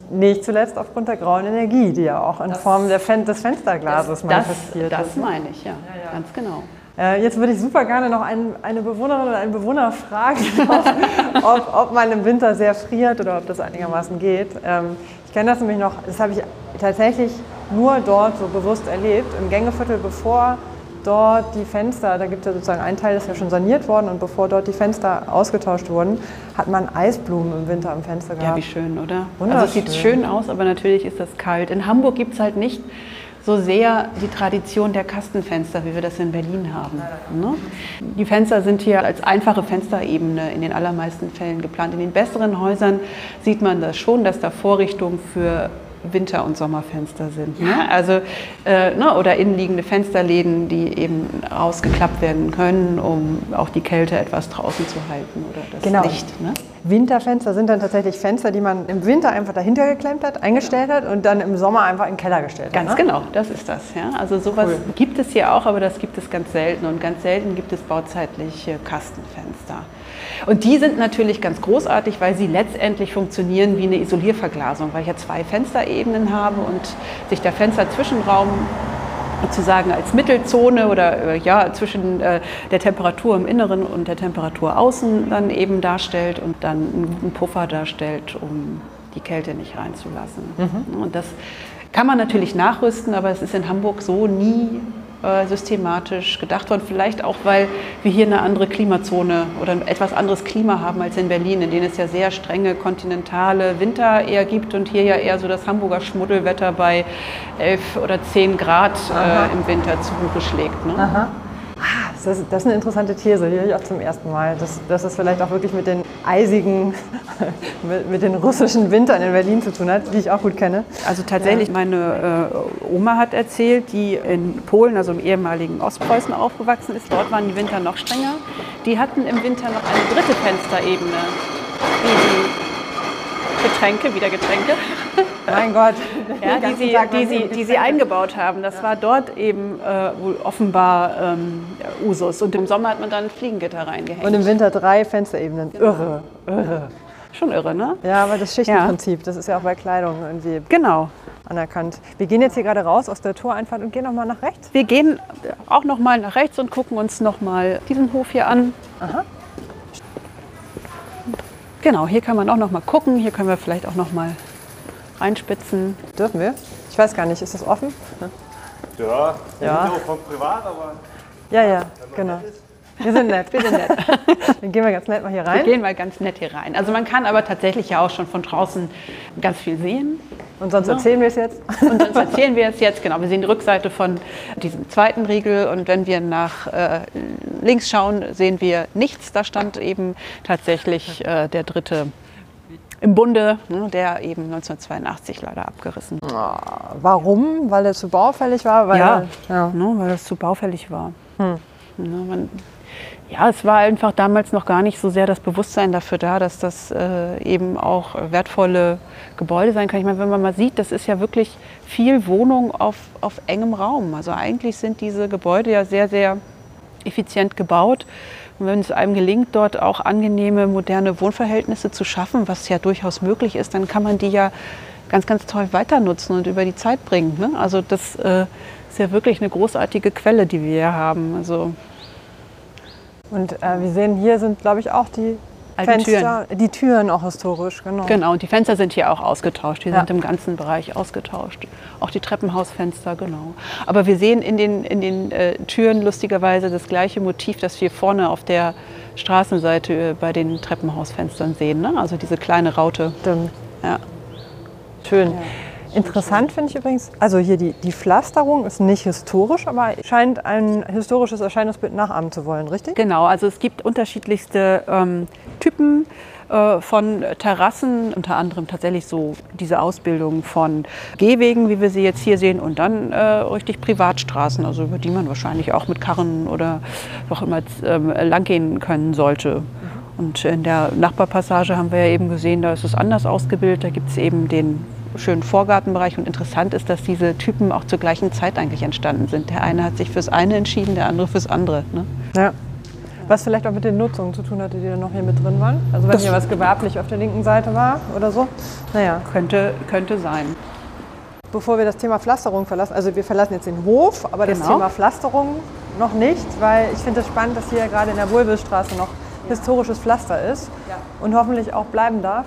Nicht zuletzt aufgrund der grauen Energie, die ja auch in das, Form Fen des Fensterglases manifestiert das, das Das meine ich, ja. ja, ja. Ganz genau. Äh, jetzt würde ich super gerne noch ein, eine Bewohnerin oder einen Bewohner fragen, ob, ob, man im Winter sehr friert oder ob das einigermaßen geht. Ähm, ich kenne das nämlich noch, das habe ich tatsächlich nur dort so bewusst erlebt, im Gängeviertel, bevor dort die Fenster, da gibt es ja sozusagen einen Teil, das ist ja schon saniert worden und bevor dort die Fenster ausgetauscht wurden, hat man Eisblumen im Winter am Fenster gehabt. Ja, wie schön, oder? Also es sieht schön aus, aber natürlich ist das kalt. In Hamburg gibt es halt nicht so sehr die Tradition der Kastenfenster, wie wir das in Berlin haben. Ne? Die Fenster sind hier als einfache Fensterebene in den allermeisten Fällen geplant. In den besseren Häusern sieht man das schon, dass da Vorrichtungen für Winter- und Sommerfenster sind. Ne? Also, äh, ne, oder innenliegende Fensterläden, die eben rausgeklappt werden können, um auch die Kälte etwas draußen zu halten oder das genau. Licht. Ne? Winterfenster sind dann tatsächlich Fenster, die man im Winter einfach dahinter geklemmt hat, eingestellt hat und dann im Sommer einfach in den Keller gestellt ganz hat. Ganz ne? genau, das ist das. Ja? Also sowas cool. gibt es hier auch, aber das gibt es ganz selten und ganz selten gibt es bauzeitliche Kastenfenster. Und die sind natürlich ganz großartig, weil sie letztendlich funktionieren wie eine Isolierverglasung, weil ich ja zwei Fensterebenen habe und sich der Fensterzwischenraum sozusagen als Mittelzone oder äh, ja zwischen äh, der Temperatur im Inneren und der Temperatur außen dann eben darstellt und dann einen guten Puffer darstellt, um die Kälte nicht reinzulassen. Mhm. Und das kann man natürlich nachrüsten, aber es ist in Hamburg so nie äh, systematisch gedacht worden. Vielleicht auch, weil wir hier eine andere Klimazone oder ein etwas anderes Klima haben als in Berlin, in denen es ja sehr strenge kontinentale Winter eher gibt und hier ja eher so das Hamburger Schmuddelwetter bei 11 oder 10 Grad äh, im Winter zu Buche schlägt. Ne? Ah, das, ist, das ist eine interessante These, die höre ich auch zum ersten Mal. Dass, dass es vielleicht auch wirklich mit den eisigen, mit, mit, den russischen Wintern in Berlin zu tun hat, die ich auch gut kenne. Also tatsächlich, ja. meine äh, Oma hat erzählt, die in Polen, also im ehemaligen Ostpreußen aufgewachsen ist. Dort waren die Winter noch strenger. Die hatten im Winter noch eine dritte Fensterebene, die die Getränke, wieder Getränke, mein Gott. Ja, die, sie, die, sie, die sie eingebaut haben. Das war dort eben äh, wohl offenbar ähm, Usus. Und im Sommer hat man dann Fliegengitter reingehängt. Und im Winter drei Fensterebenen. Genau. Irre, irre. Schon irre, ne? Ja, aber das Schichtenprinzip, ja. das ist ja auch bei Kleidung irgendwie. Genau. anerkannt. Wir gehen jetzt hier gerade raus aus der Toreinfahrt und gehen nochmal nach rechts. Wir gehen auch noch mal nach rechts und gucken uns noch mal diesen Hof hier an. Aha. Genau, hier kann man auch noch mal gucken. Hier können wir vielleicht auch noch mal reinspitzen. Dürfen wir? Ich weiß gar nicht, ist das offen? Ja, Ja. ja. Nur von privat, aber Ja, ja, genau. Wir sind nett, wir sind nett. Dann gehen wir ganz nett mal hier Wir rein. gehen mal ganz nett hier rein. Also man kann aber tatsächlich ja auch schon von draußen ganz viel sehen. Und sonst erzählen wir es jetzt. Und sonst erzählen wir es jetzt. Genau, wir sehen die Rückseite von diesem zweiten Riegel. Und wenn wir nach äh, links schauen, sehen wir nichts. Da stand eben tatsächlich äh, der dritte im Bunde, ne, der eben 1982 leider abgerissen wurde. Warum? Weil er zu baufällig war? Weil Ja, ja. Ne, weil das zu baufällig war. Ne, man, ja, es war einfach damals noch gar nicht so sehr das Bewusstsein dafür da, dass das äh, eben auch wertvolle Gebäude sein kann. Ich meine, wenn man mal sieht, das ist ja wirklich viel Wohnung auf, auf engem Raum. Also eigentlich sind diese Gebäude ja sehr, sehr effizient gebaut. Und wenn es einem gelingt, dort auch angenehme, moderne Wohnverhältnisse zu schaffen, was ja durchaus möglich ist, dann kann man die ja ganz, ganz toll weiter nutzen und über die Zeit bringen. Ne? Also das äh, ist ja wirklich eine großartige Quelle, die wir hier haben. Also Und äh, wir sehen, hier sind, glaube ich, auch die Alte Fenster, die Türen auch historisch, genau. Genau, und die Fenster sind hier auch ausgetauscht. Die Ja. sind im ganzen Bereich ausgetauscht. Auch die Treppenhausfenster, genau. Aber wir sehen in den, in den äh, Türen lustigerweise das gleiche Motiv, das wir vorne auf der Straßenseite äh, bei den Treppenhausfenstern sehen. Ne? Also diese kleine Raute. Stimmt. Ja. Schön. Interessant finde ich übrigens, also hier die, die Pflasterung ist nicht historisch, aber scheint ein historisches Erscheinungsbild nachahmen zu wollen, richtig? Genau, also es gibt unterschiedlichste ähm, Typen äh, von Terrassen, unter anderem tatsächlich so diese Ausbildung von Gehwegen, wie wir sie jetzt hier sehen, und dann äh, richtig Privatstraßen, also über die man wahrscheinlich auch mit Karren oder wo auch immer ähm, langgehen können sollte. Und in der Nachbarpassage haben wir ja eben gesehen, da ist es anders ausgebildet. Da gibt es eben den schönen Vorgartenbereich. Und interessant ist, dass diese Typen auch zur gleichen Zeit eigentlich entstanden sind. Der eine hat sich fürs eine entschieden, der andere fürs andere. Ne? Ja. Was vielleicht auch mit den Nutzungen zu tun hatte, die dann noch hier mit drin waren. Also wenn Das- hier was gewerblich auf der linken Seite war oder so. Naja, Könnte, könnte sein. bevor wir das Thema Pflasterung verlassen, also wir verlassen jetzt den Hof, aber das Genau. Thema Pflasterung noch nicht, weil ich finde es spannend, dass hier gerade in der Wulbelstraße noch historisches Pflaster ist und hoffentlich auch bleiben darf.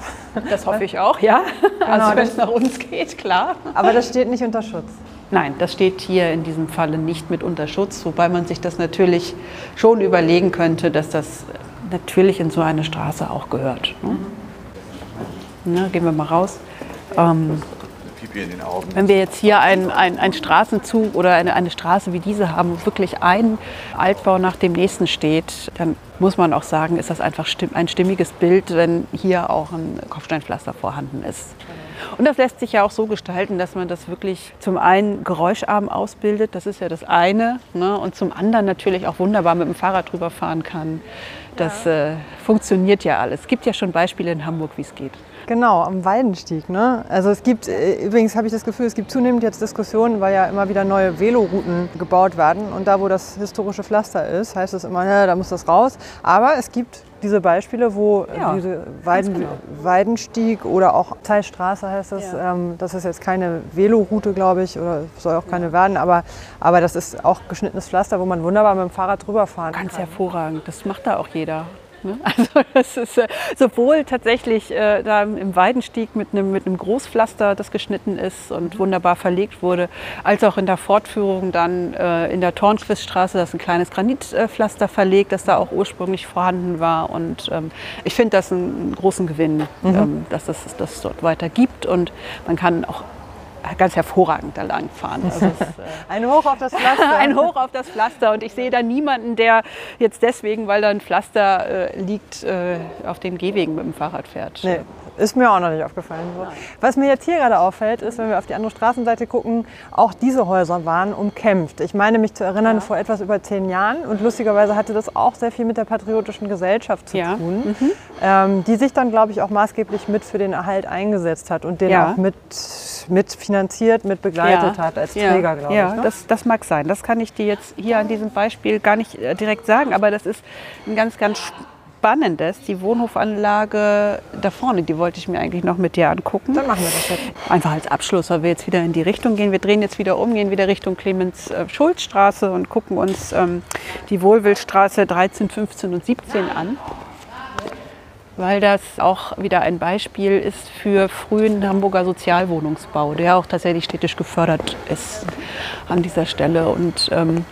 Das hoffe ich auch, ja. also wenn es nach uns geht, klar. Aber das steht nicht unter Schutz. Nein, das steht hier in diesem Falle nicht mit unter Schutz, wobei man sich das natürlich schon überlegen könnte, dass das natürlich in so eine Straße auch gehört. Ne? Na, gehen wir mal raus. Ähm, Pipi in den Augen. wenn wir jetzt hier einen ein Straßenzug oder eine, eine Straße wie diese haben, wo wirklich ein Altbau nach dem nächsten steht, dann muss man auch sagen, ist das einfach stimm, ein stimmiges Bild, wenn hier auch ein Kopfsteinpflaster vorhanden ist. Und das lässt sich ja auch so gestalten, dass man das wirklich zum einen geräuscharm ausbildet, das ist ja das eine, ne? und zum anderen natürlich auch wunderbar mit dem Fahrrad drüber fahren kann. Das äh, funktioniert ja alles. Es gibt ja schon Beispiele in Hamburg, wie es geht. Genau, am Weidenstieg. Ne? Also es gibt, äh, übrigens habe ich das Gefühl, es gibt zunehmend jetzt Diskussionen, weil ja immer wieder neue Velorouten gebaut werden. Und da, wo das historische Pflaster ist, heißt es immer, ja, da muss das raus. Aber es gibt diese Beispiele, wo äh, Ja, diese Weiden, genau. Weidenstieg oder auch Zeilstraße heißt das. Ja. Ähm, das ist jetzt keine Veloroute, glaube ich, oder soll auch keine werden. Aber, aber das ist auch geschnittenes Pflaster, wo man wunderbar mit dem Fahrrad drüber fahren Ganz kann. hervorragend. Das macht da auch jeder. Ne? Also das ist äh, sowohl tatsächlich äh, da im Weidenstieg mit einem, mit einem Großpflaster, das geschnitten ist und wunderbar verlegt wurde, als auch in der Fortführung dann äh, in der Tornquiststraße, das ist ein kleines Granitpflaster verlegt, das da auch ursprünglich vorhanden war. Und ähm, ich finde das einen großen Gewinn, ähm, dass es das dort weiter gibt und man kann auch ganz hervorragend da lang fahren. Also es, äh, Ein Hoch auf das Pflaster. ein Hoch auf das Pflaster und ich sehe da niemanden, der jetzt deswegen, weil da ein Pflaster äh, liegt, äh, auf den Gehwegen mit dem Fahrrad fährt. Nee, ist mir auch noch nicht aufgefallen. So. Was mir jetzt hier gerade auffällt, ist, wenn wir auf die andere Straßenseite gucken, auch diese Häuser waren umkämpft. Ich meine mich zu erinnern, vor etwas über zehn Jahren und lustigerweise hatte das auch sehr viel mit der patriotischen Gesellschaft zu Ja. tun, ähm, die sich dann, glaube ich, auch maßgeblich mit für den Erhalt eingesetzt hat und den Ja. auch mit, mit finanziert, mit begleitet hat als ja, Träger, glaube ja, ich. Ne? das, das mag sein. Das kann ich dir jetzt hier an diesem Beispiel gar nicht äh, direkt sagen, aber das ist ein ganz, ganz Spannendes, die Wohnhofanlage da vorne, die wollte ich mir eigentlich noch mit dir angucken. Dann machen wir das jetzt. Einfach als Abschluss, weil wir jetzt wieder in die Richtung gehen. Wir drehen jetzt wieder um, gehen wieder Richtung Clemens-Schulz-Straße und gucken uns ähm, die Wohlwildstraße 13, 15 und 17 an. Weil das auch wieder ein Beispiel ist für frühen Hamburger Sozialwohnungsbau, der auch tatsächlich städtisch gefördert ist an dieser Stelle. Und ähm,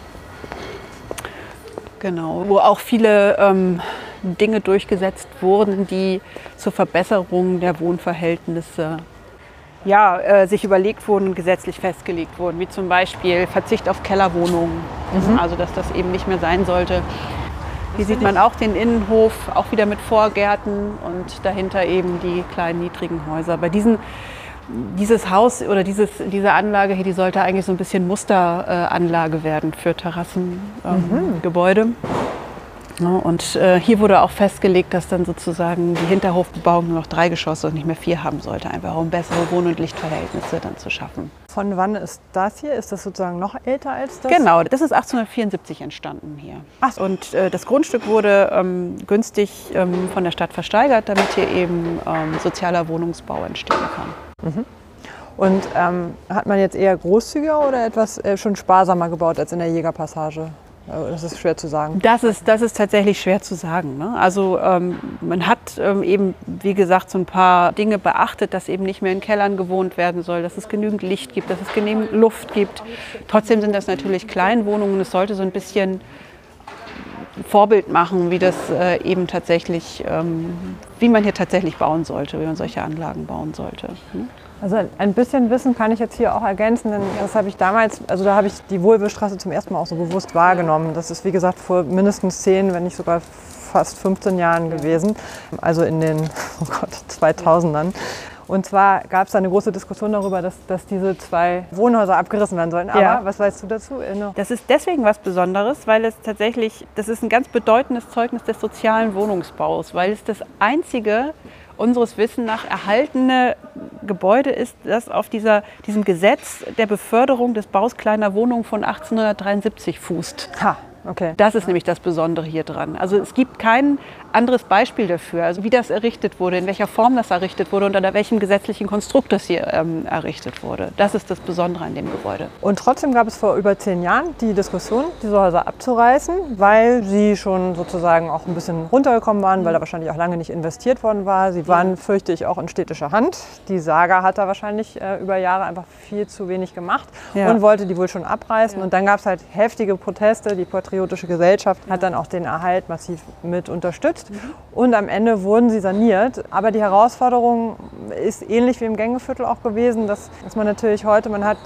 genau, wo auch viele ähm, Dinge durchgesetzt wurden, die zur Verbesserung der Wohnverhältnisse ja, äh, sich überlegt wurden und gesetzlich festgelegt wurden, wie zum Beispiel Verzicht auf Kellerwohnungen, also dass das eben nicht mehr sein sollte. Hier sieht man auch den Innenhof, auch wieder mit Vorgärten und dahinter eben die kleinen niedrigen Häuser. Bei diesen, dieses Haus oder dieses, diese Anlage hier, die sollte eigentlich so ein bisschen Musteranlage werden für Terrassengebäude. Ja, und äh, hier wurde auch festgelegt, dass dann sozusagen die Hinterhofbebauung nur noch drei Geschosse und nicht mehr vier haben sollte, einfach um bessere Wohn- und Lichtverhältnisse dann zu schaffen. Von wann ist das hier? Ist das sozusagen noch älter als das? Genau, das ist 1874 entstanden hier. Ach so. Und äh, das Grundstück wurde ähm, günstig ähm, von der Stadt versteigert, damit hier eben ähm, sozialer Wohnungsbau entstehen kann. Und ähm, hat man jetzt eher großzügiger oder etwas äh, schon sparsamer gebaut als in der Jägerpassage? Äh, Das ist schwer zu sagen. Das ist, das ist tatsächlich schwer zu sagen. Ne? Also ähm, man hat ähm, eben, wie gesagt, so ein paar Dinge beachtet, dass eben nicht mehr in Kellern gewohnt werden soll, dass es genügend Licht gibt, dass es genügend Luft gibt. Trotzdem sind das natürlich Kleinwohnungen. Es sollte so ein bisschen Vorbild machen, wie das äh, eben tatsächlich, ähm, wie man hier tatsächlich bauen sollte, wie man solche Anlagen bauen sollte. ne? Also ein bisschen Wissen kann ich jetzt hier auch ergänzen, denn das habe ich damals, also da habe ich die Wohlwillstraße zum ersten Mal auch so bewusst wahrgenommen. Das ist wie gesagt vor mindestens 10, wenn nicht sogar fast 15 Jahren gewesen, also in den oh Gott, 2000ern. Und zwar gab es da eine große Diskussion darüber, dass, dass diese zwei Wohnhäuser abgerissen werden sollen. Aber Ja. was weißt du dazu? Das ist deswegen was Besonderes, weil es tatsächlich, das ist ein ganz bedeutendes Zeugnis des sozialen Wohnungsbaus, weil es das einzige unseres Wissens nach erhaltene Gebäude ist, das auf dieser, diesem Gesetz der Beförderung des Baus kleiner Wohnungen von 1873 fußt. Ha, okay. Das ist nämlich das Besondere hier dran. Also es gibt kein anderes Beispiel dafür, also wie das errichtet wurde, in welcher Form das errichtet wurde und unter welchem gesetzlichen Konstrukt das hier ähm, errichtet wurde. Das ist das Besondere an dem Gebäude. Und trotzdem gab es vor über zehn Jahren die Diskussion, diese Häuser abzureißen, weil sie schon sozusagen auch ein bisschen runtergekommen waren, weil da wahrscheinlich auch lange nicht investiert worden war. Sie waren, fürchte ich, auch in städtischer Hand. Die Saga hat da wahrscheinlich äh, über Jahre einfach viel zu wenig gemacht Ja. und wollte die wohl schon abreißen. Und dann gab es halt heftige Proteste. Die Patriotische Gesellschaft hat dann auch den Erhalt massiv mit unterstützt. Und am Ende wurden sie saniert. Aber die Herausforderung ist ähnlich wie im Gängeviertel auch gewesen, dass, dass man natürlich heute, man hat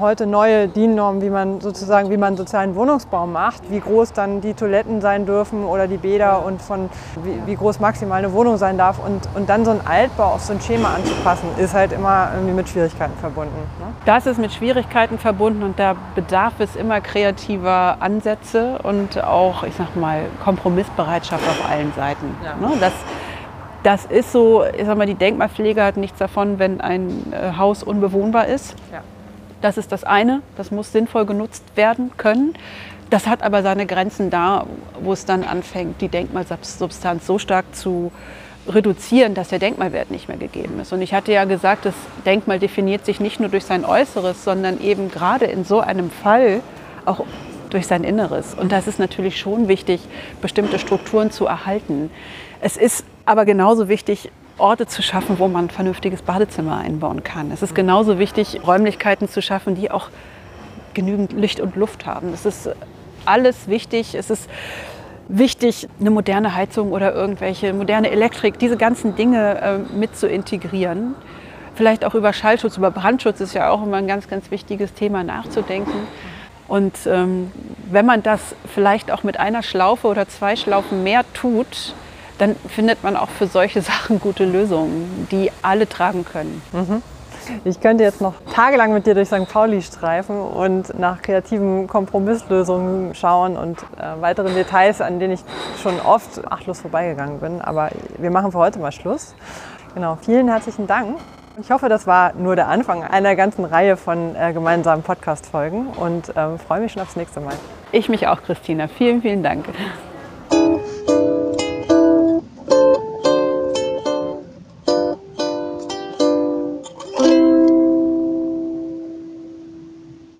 heute neue DIN-Normen, wie man sozusagen, wie man sozialen Wohnungsbau macht, wie groß dann die Toiletten sein dürfen oder die Bäder und von wie, wie groß maximal eine Wohnung sein darf. Und, und dann so ein Altbau auf so ein Schema anzupassen, ist halt immer irgendwie mit Schwierigkeiten verbunden. Ne? Das ist mit Schwierigkeiten verbunden und da bedarf es immer kreativer Ansätze und auch, ich sag mal, Kompromissbereitschaft auf allen Seiten. Ne, Das, das ist so, ich sag mal, die Denkmalpflege hat nichts davon, wenn ein äh, Haus unbewohnbar ist. Ja. Das ist das eine, das muss sinnvoll genutzt werden können. Das hat aber seine Grenzen da, wo es dann anfängt, die Denkmalsubstanz so stark zu reduzieren, dass der Denkmalwert nicht mehr gegeben ist. Und ich hatte ja gesagt, das Denkmal definiert sich nicht nur durch sein Äußeres, sondern eben gerade in so einem Fall auch durch sein Inneres. Und das ist natürlich schon wichtig, bestimmte Strukturen zu erhalten. Es ist aber genauso wichtig, Orte zu schaffen, wo man ein vernünftiges Badezimmer einbauen kann. Es ist genauso wichtig, Räumlichkeiten zu schaffen, die auch genügend Licht und Luft haben. Es ist alles wichtig. Es ist wichtig, eine moderne Heizung oder irgendwelche moderne Elektrik, diese ganzen Dinge äh, mit zu integrieren. Vielleicht auch über Schallschutz, über Brandschutz ist ja auch immer ein ganz, ganz wichtiges Thema nachzudenken. Und ähm, wenn man das vielleicht auch mit einer Schlaufe oder zwei Schlaufen mehr tut, dann findet man auch für solche Sachen gute Lösungen, die alle tragen können. Ich könnte jetzt noch tagelang mit dir durch St. Pauli streifen und nach kreativen Kompromisslösungen schauen und äh, weiteren Details, an denen ich schon oft achtlos vorbeigegangen bin. Aber wir machen für heute mal Schluss. Genau, vielen herzlichen Dank. Ich hoffe, das war nur der Anfang einer ganzen Reihe von äh, gemeinsamen Podcast-Folgen und ähm, freue mich schon aufs nächste Mal. Ich mich auch, Christina. Vielen, vielen Dank.